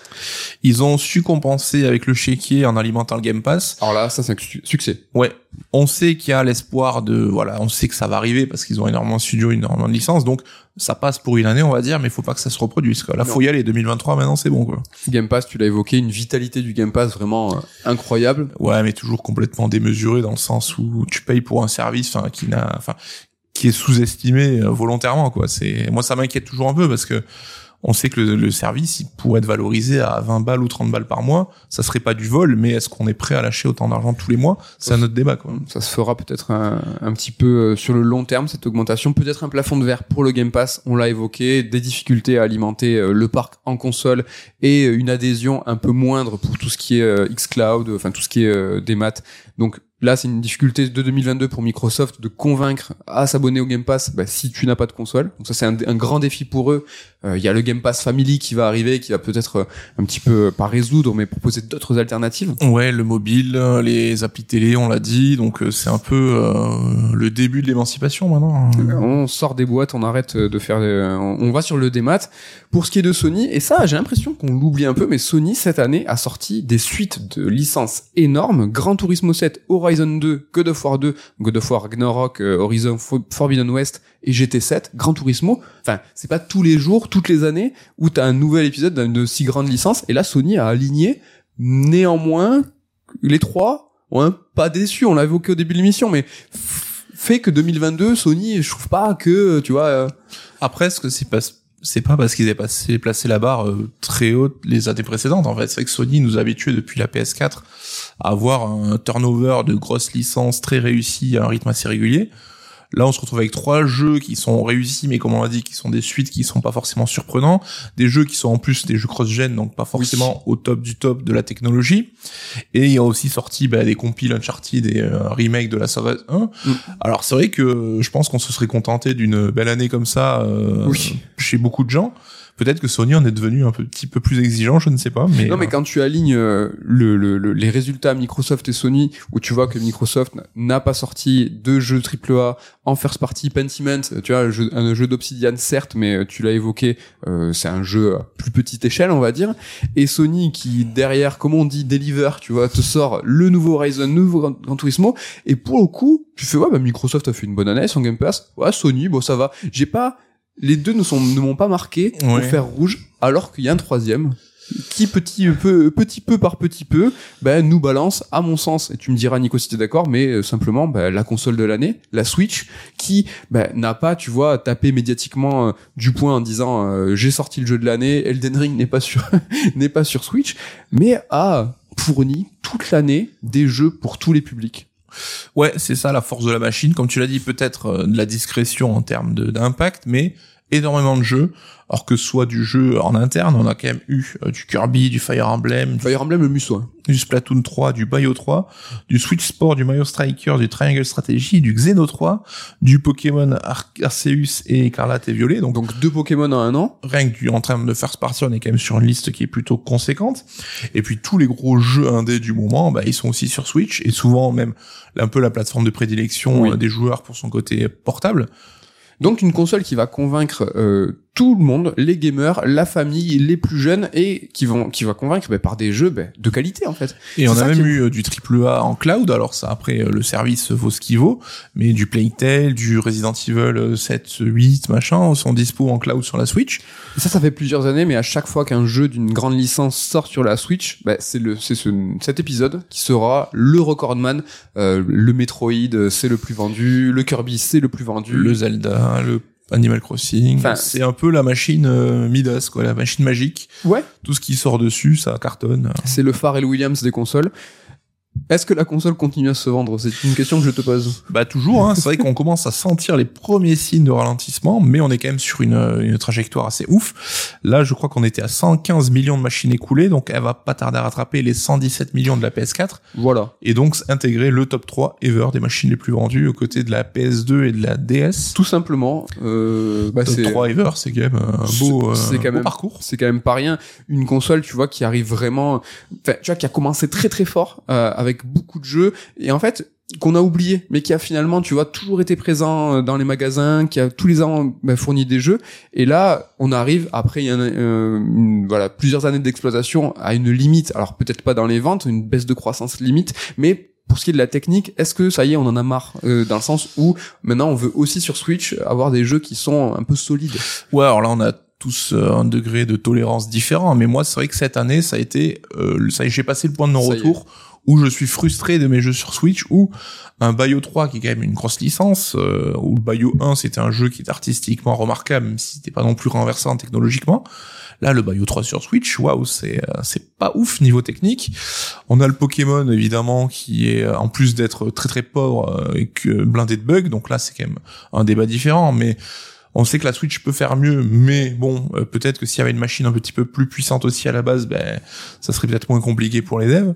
Ils ont su compenser avec le chéquier en alimentant le Game Pass. Alors là, ça c'est un su- succès. Ouais, on sait qu'il y a l'espoir de voilà, on sait que ça va arriver parce qu'ils ont énormément de studios, énormément de licences, donc ça passe pour une année, on va dire, mais il faut pas que ça se reproduise. Quoi. Là, Non. faut y aller. 2023, maintenant, c'est bon. Quoi. Game Pass, tu l'as évoqué, une vitalité du Game Pass vraiment euh, incroyable. Ouais, mais toujours complètement démesuré dans le sens où tu payes pour un service, qui n'a, enfin, qui est sous-estimé euh, volontairement. Quoi. C'est moi, ça m'inquiète toujours un peu parce que on sait que le, service, il pourrait être valorisé à 20 balles ou 30 balles par mois. Ça serait pas du vol, mais est-ce qu'on est prêt à lâcher autant d'argent tous les mois? C'est un autre débat. Ça se fera peut-être un, petit peu euh, sur le long terme, cette augmentation. Peut-être un plafond de verre pour le Game Pass, on l'a évoqué, des difficultés à alimenter euh, le parc en console et euh, une adhésion un peu moindre pour tout ce qui est xCloud, enfin tout ce qui est des maths. Donc là, c'est une difficulté de 2022 pour Microsoft de convaincre à s'abonner au Game Pass bah, si tu n'as pas de console. Donc ça, c'est un, un grand défi pour eux. Euh, Il y a le Game Pass Family qui va arriver, qui va peut-être euh, un petit peu, euh, pas résoudre, mais proposer d'autres alternatives. Ouais, le mobile, les applis télé, on l'a dit, donc c'est un peu euh, le début de l'émancipation maintenant. On sort des boîtes, on arrête de faire, on on va sur le démat. Pour ce qui est de Sony, et ça, j'ai l'impression qu'on l'oublie un peu, mais Sony cette année a sorti des suites de licences énormes. Gran Turismo 7, Horizon 2, God of War 2, God of War Ragnarok, euh, Horizon Fo- Forbidden West et GT7, Gran Turismo. Enfin, c'est pas tous les jours, toutes les années où t'as un nouvel épisode d'une si grande licence. Et là, Sony a aligné. Néanmoins, les trois ont un pas déçu. On l'a évoqué au début de l'émission, mais fait que 2022, Sony, je trouve pas que, tu vois, euh, Après, ce que c'est pas c'est pas parce qu'ils avaient passé, placé la barre euh, très haute les années précédentes. En fait, c'est vrai que Sony nous a habitués depuis la PS4 à avoir un turnover de grosses licences très réussi à un rythme assez régulier. Là, on se retrouve avec trois jeux qui sont réussis, mais comme on l'a dit, qui sont des suites qui sont pas forcément surprenants, des jeux qui sont en plus des jeux cross-gen, donc pas forcément au top du top de la technologie. Et il y a aussi sorti bah, des compiles Uncharted et euh, un remake de la saga 1. Mm. Alors c'est vrai que je pense qu'on se serait contenté d'une belle année comme ça euh, Oui. chez beaucoup de gens. Peut-être que Sony en est devenu un petit peu plus exigeant, je ne sais pas. Mais, Non, mais quand tu alignes euh, le, le- le- les résultats Microsoft et Sony, où tu vois que Microsoft n'a pas sorti de jeux AAA en first party, Pentiment, tu vois, un jeu, d'Obsidian certes, mais euh, tu l'as évoqué, euh, c'est un jeu à plus petite échelle, on va dire. Et Sony qui derrière, comme on dit, deliver, tu vois, te sort le nouveau Horizon, le nouveau Gran Turismo. Et pour le coup, tu fais ouais, bah Microsoft a fait une bonne année son Game Pass. Ouais, Sony, bon ça va. J'ai pas les deux ne sont ne m'ont pas marqué au Ouais. fer rouge, alors qu'il y a un troisième qui petit peu petit peu par petit peu ben nous balance à mon sens et tu me diras Nico si t'es d'accord mais euh, simplement ben, la console de l'année la Switch qui ben, n'a pas tu vois tapé médiatiquement euh, du point en disant euh, j'ai sorti le jeu de l'année Elden Ring n'est pas sur *laughs* n'est pas sur Switch mais a fourni toute l'année des jeux pour tous les publics Ouais, c'est ça la force de la machine. Comme tu l'as dit, peut-être euh, de la discrétion en termes d'impact, mais énormément de jeux. Alors que soit du jeu en interne, on a quand même eu euh, du Kirby, du Fire Emblem, du, Fire Emblem le musso hein. du Splatoon 3, du Bayo 3, du Switch Sport, du Mario Striker, du Triangle Strategy, du Xeno 3, du Pokémon Ar- Arceus et Écarlate et Violet. Donc, donc deux Pokémon en un an rien que du, en termes de first party, on est quand même sur une liste qui est plutôt conséquente. Et puis tous les gros jeux indés du moment, bah, ils sont aussi sur Switch et souvent même un peu la plateforme de prédilection Oui. euh, des joueurs pour son côté portable. Donc une console qui va convaincre euh, tout le monde, les gamers, la famille, les plus jeunes et qui vont qui va convaincre bah, par des jeux bah, de qualité en fait. Et on a même est eu euh, du triple A en cloud. Alors ça, après, euh, le service vaut ce qu'il vaut, mais du Plague Tale, du Resident Evil euh, 7, 8, machin, sont dispo en cloud sur la Switch. Ça, ça fait plusieurs années, mais à chaque fois qu'un jeu d'une grande licence sort sur la Switch, bah, c'est le, c'est ce, cet épisode qui sera le recordman. Euh, le Metroid, euh, c'est le plus vendu. Le Kirby, c'est le plus vendu. Le Zelda, le Animal Crossing. Enfin, c'est un peu la machine euh, Midas, quoi, la machine magique. Ouais. Tout ce qui sort dessus, ça cartonne. C'est le Pharrell Williams des consoles. Est-ce que la console continue à se vendre? C'est une question que je te pose. Bah toujours, hein, c'est vrai qu'on commence à sentir les premiers signes de ralentissement, mais on est quand même sur une, une trajectoire assez ouf. Là, je crois qu'on était à 115 millions de machines écoulées, donc elle va pas tarder à rattraper les 117 millions de la PS4, Voilà. et donc intégrer le top 3 ever des machines les plus vendues aux côtés de la PS2 et de la DS. Tout simplement. Euh, bah, top c'est 3 ever, c'est quand même un beau, euh, C'est quand beau même- parcours. c'est quand même pas rien. Une console, tu vois, qui arrive vraiment, enfin, tu vois, qui a commencé très très fort euh, avec beaucoup de jeux et en fait qu'on a oublié, mais qui a finalement, tu vois, toujours été présent euh, dans les magasins, qui a tous les ans bah, fourni des jeux. Et là, on arrive après il y a, euh, une- voilà plusieurs années d'exploitation à une limite. Alors peut-être pas dans les ventes, une baisse de croissance limite, mais pour ce qui est de la technique, est-ce que ça y est, on en a marre euh, dans le sens où maintenant on veut aussi sur Switch avoir des jeux qui sont un peu solides? Ouais, alors là, on a tous euh, un degré de tolérance différent, mais moi, c'est vrai que cette année, ça a été, euh, ça j'ai passé le point de non-retour où je suis frustré de mes jeux sur Switch, ou un Bayo 3 qui est quand même une grosse licence, euh, ou le Bayo 1 c'était un jeu qui est artistiquement remarquable, même si c'était pas non plus renversant technologiquement. Là, le Bayo 3 sur Switch, waouh, c'est euh, c'est pas ouf niveau technique. On a le Pokémon évidemment qui est euh, en plus d'être très très pauvre et que blindé de bugs, donc là c'est quand même un débat différent, mais on sait que la Switch peut faire mieux, mais bon, euh, peut-être que s'il y avait une machine un petit peu plus puissante aussi à la base, ben ça serait peut-être moins compliqué pour les devs.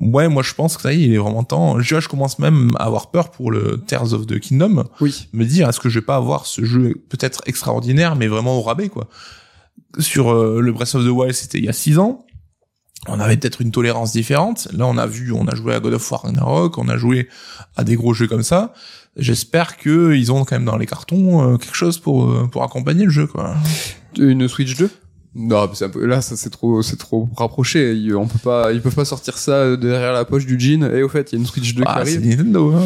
Ouais, moi je pense que ça y est, il est vraiment temps. Je, je commence même à avoir peur pour le Tears of the Kingdom, Oui. me dire est-ce que je vais pas avoir ce jeu peut-être extraordinaire, mais vraiment au rabais quoi. Sur euh, le Breath of the Wild, c'était il y a six ans. On avait peut-être une tolérance différente. Là, on a vu, on a joué à God of War Ragnarok, on a joué à des gros jeux comme ça. J'espère que ils ont quand même dans les cartons euh, quelque chose pour euh, pour accompagner le jeu quoi. Une Switch 2 non, mais c'est un peu, là, ça, c'est trop, c'est trop rapproché. Ils, on peut pas, ils peuvent pas sortir ça derrière la poche du jean. Et au fait, il y a une Switch 2 Ah, qui c'est arrive. Nintendo. Hein.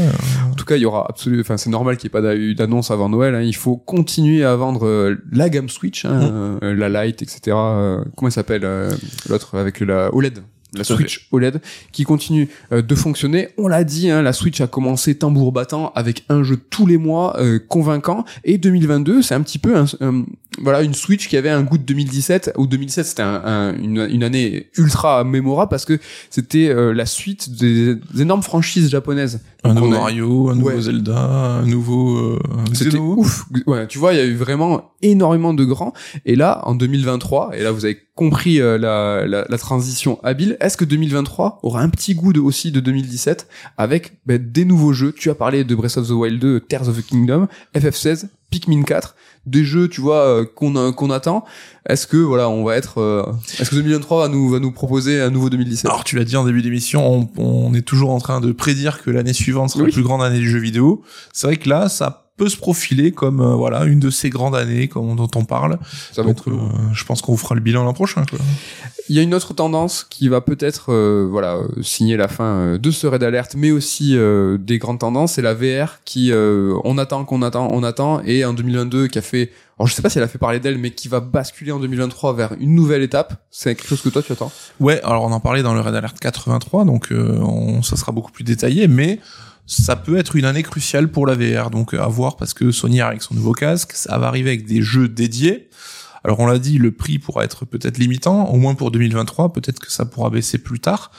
En tout cas, il y aura absolument, enfin, c'est normal qu'il n'y ait pas eu d'annonce avant Noël. hein. Il faut continuer à vendre euh, la gamme Switch, hein, euh, la Lite, etc. Euh, comment elle s'appelle euh, l'autre avec la OLED? La. Switch OLED qui continue euh, de fonctionner. On l'a dit, hein, la Switch a commencé tambour battant avec un jeu tous les mois euh, convaincant. Et 2022, c'est un petit peu un, un- voilà une Switch qui avait un goût de 2017 ou 2017 c'était un- un- une, une année ultra mémorable parce que c'était euh, la suite des, des énormes franchises japonaises. Un nouveau Mario, un nouveau Ouais. Zelda, un nouveau. Euh, c'était ouf. Ouais, tu vois, il y a eu vraiment énormément de grands. Et là, en 2023, et là vous avez compris euh, la, la, la transition habile, est-ce que 2023 aura un petit goût de, aussi de 2017 avec ben, des nouveaux jeux? Tu as parlé de Breath of the Wild 2, Tears of the Kingdom, FF16, Pikmin 4, des jeux, tu vois, euh, qu'on euh, qu'on attend. Est-ce que voilà, on va être, euh, est-ce que 2023 va nous va nous proposer un nouveau 2017 Alors tu l'as dit en début d'émission, on, on est toujours en train de prédire que l'année suivante sera Oui. la plus grande année du jeu vidéo. C'est vrai que là, ça peut se profiler comme euh, voilà une de ces grandes années comme, dont on parle. Ça va Donc, être euh, je pense qu'on vous fera le bilan l'an prochain. Quoi. Il y a une autre tendance qui va peut-être euh, voilà signer la fin euh, de ce raid alerte, mais aussi euh, des grandes tendances. C'est la VR qui euh, on attend, qu'on attend, on attend, et en 2022 qui a fait, alors je sais pas si elle a fait parler d'elle, mais qui va basculer en 2023 vers une nouvelle étape. C'est quelque chose que toi tu attends? Ouais, alors on en parlait dans le Red Alert 83, donc euh, on, ça sera beaucoup plus détaillé, mais ça peut être une année cruciale pour la VR, donc euh, à voir parce que Sony avec son nouveau casque, ça va arriver avec des jeux dédiés. Alors on l'a dit, le prix pourra être peut-être limitant, au moins pour 2023, peut-être que ça pourra baisser plus tard,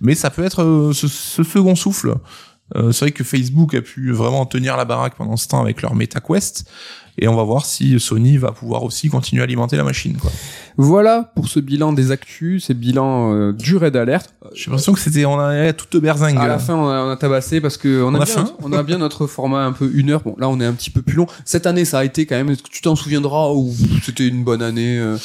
mais ça peut être euh, ce, ce second souffle. Euh, c'est vrai que Facebook a pu vraiment tenir la baraque pendant ce temps avec leur MetaQuest, et on va voir si Sony va pouvoir aussi continuer à alimenter la machine. Quoi. Voilà pour ce bilan des actus, ces bilans euh, du raid alerte. J'ai l'impression que c'était on a toute berzingue. À la fin, on a, on a tabassé parce que on a, On a bien, faim. notre- on a bien notre format un peu une heure. Bon, là, on est un petit peu plus long. Cette année, ça a été quand même. Est-ce que tu t'en souviendras ou c'était une bonne année euh,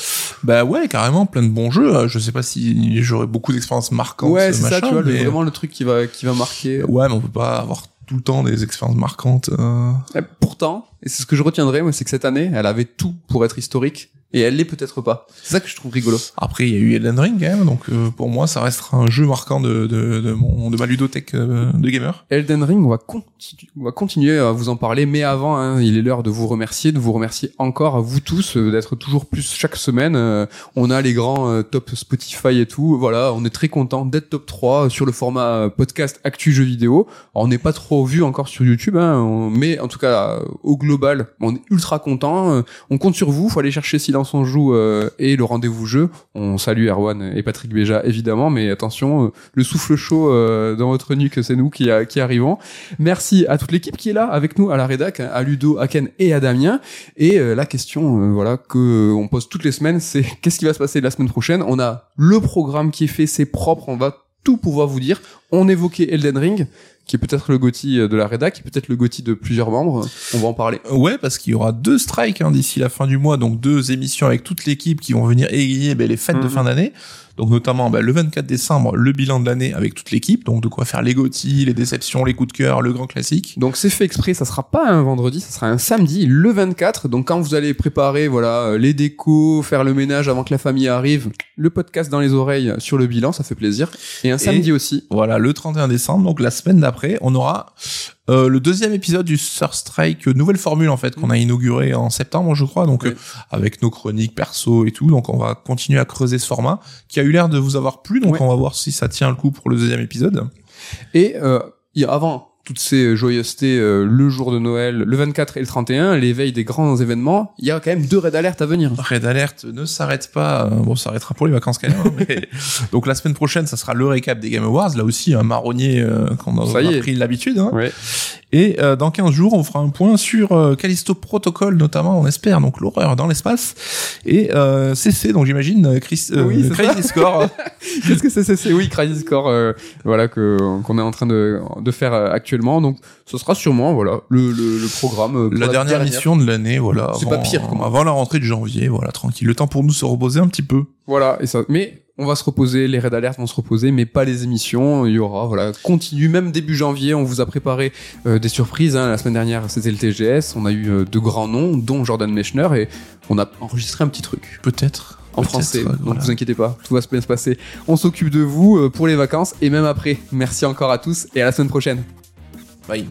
Bah ouais, carrément, plein de bons jeux. Euh, Je sais pas si j'aurais beaucoup d'expériences marquantes. Ouais, c'est ça, tu vois, le- mais- vraiment le truc qui va qui va marquer. Ouais, mais on peut pas avoir tout le temps des expériences marquantes. euh. Pourtant, et c'est ce que je retiendrai, moi, c'est que cette année, elle avait tout pour être historique. Et elle l'est peut-être pas. C'est ça que je trouve rigolo. Après, il y a eu Elden Ring, quand même, donc euh, pour moi, ça restera un jeu marquant de, de, de, mon, de ma ludothèque euh, de gamer. Elden Ring, on va, continu- on va continuer à vous en parler, mais avant, hein, il est l'heure de vous remercier, de vous remercier encore à vous tous, euh, d'être toujours plus chaque semaine. Euh, on a les grands euh, top Spotify et tout. Voilà, on est très content d'être top 3 sur le format podcast Actu Jeux Vidéo. Alors, on n'est pas trop vu encore sur YouTube, hein, on- mais en tout cas, au global, on est ultra content. Euh, on compte sur vous, faut aller chercher Silence on joue euh, et le rendez-vous jeu. On salue Erwan et Patrick Béja évidemment, mais attention, euh, le souffle chaud dans votre nuque, c'est nous qui, arrivons. Merci à toute l'équipe qui est là avec nous à la rédac, hein, à Ludo, à Ken et à Damien. Et la question, voilà, que euh, on pose toutes les semaines, c'est *laughs* qu'est-ce qui va se passer la semaine prochaine? On a le programme qui est fait, c'est propre, on va tout pouvoir vous dire. On évoquait Elden Ring, qui est peut-être le Gotti de la rédac, qui est peut-être le Gotti de plusieurs membres. On va en parler. Ouais, parce qu'il y aura deux strikes hein, d'ici la fin du mois, donc deux émissions avec toute l'équipe qui vont venir égayer ben, les fêtes de Mhm. fin d'année. Donc notamment ben, le 24 décembre, le bilan de l'année avec toute l'équipe, donc de quoi faire les GOTY, les déceptions, les coups de cœur, le grand classique. Donc c'est fait exprès, ça sera pas un vendredi, ça sera un samedi, le 24. Donc quand vous allez préparer voilà euh, les décos, faire le ménage avant que la famille arrive, le podcast dans les oreilles sur le bilan, ça fait plaisir. Et un samedi aussi. Voilà, le 31 décembre, donc la semaine d'après, on aura euh, le deuxième épisode du Sur Strike, euh, nouvelle formule en fait, qu'on a inauguré en septembre, je crois, donc Oui. euh, avec nos chroniques perso et tout. Donc on va continuer à creuser ce format qui a eu l'air de vous avoir plu, donc on va voir si ça tient le coup pour le deuxième épisode. Et euh, avant toutes ces joyeusetés, euh, le jour de Noël, le 24 et le 31, l'éveil des grands événements, il y a quand même deux raids d'alerte à venir. Red Alert ne s'arrête pas. euh, Bon, ça s'arrêtera pour les vacances quand même. hein, mais- *laughs* Donc la semaine prochaine, ça sera le récap des Game Awards. Là aussi, un marronnier euh, qu'on a, Ça y on a pris l'habitude. Hein. Ouais. Et euh, dans 15 jours, on fera un point sur euh, Callisto Protocol, notamment, on espère, donc l'horreur dans l'espace. Et euh, CC, donc j'imagine, euh, Chris, euh, Oui, Crazy Score. *laughs* Qu'est-ce que c'est c'est c'est oui Crisis Core euh, voilà que qu'on est en train de de faire euh, actuellement. Donc ce sera sûrement voilà le le, le programme euh, la dernière mission de l'année, voilà. C'est pas pire, comment. Avant la rentrée de janvier, voilà, tranquille. Le temps pour nous se reposer un petit peu. Voilà, et ça. Mais on va se reposer, les raids d'alerte vont se reposer, mais pas les émissions. Il y aura, voilà, continue. Même début janvier, on vous a préparé euh, des surprises. Hein. La semaine dernière, c'était le TGS. On a eu euh, de grands noms, dont Jordan Mechner, et on a enregistré un petit truc Peut-être. en français. Donc voilà. vous inquiétez pas, tout va bien se passer. On s'occupe de vous pour les vacances et même après. Merci encore à tous et à la semaine prochaine. Vai.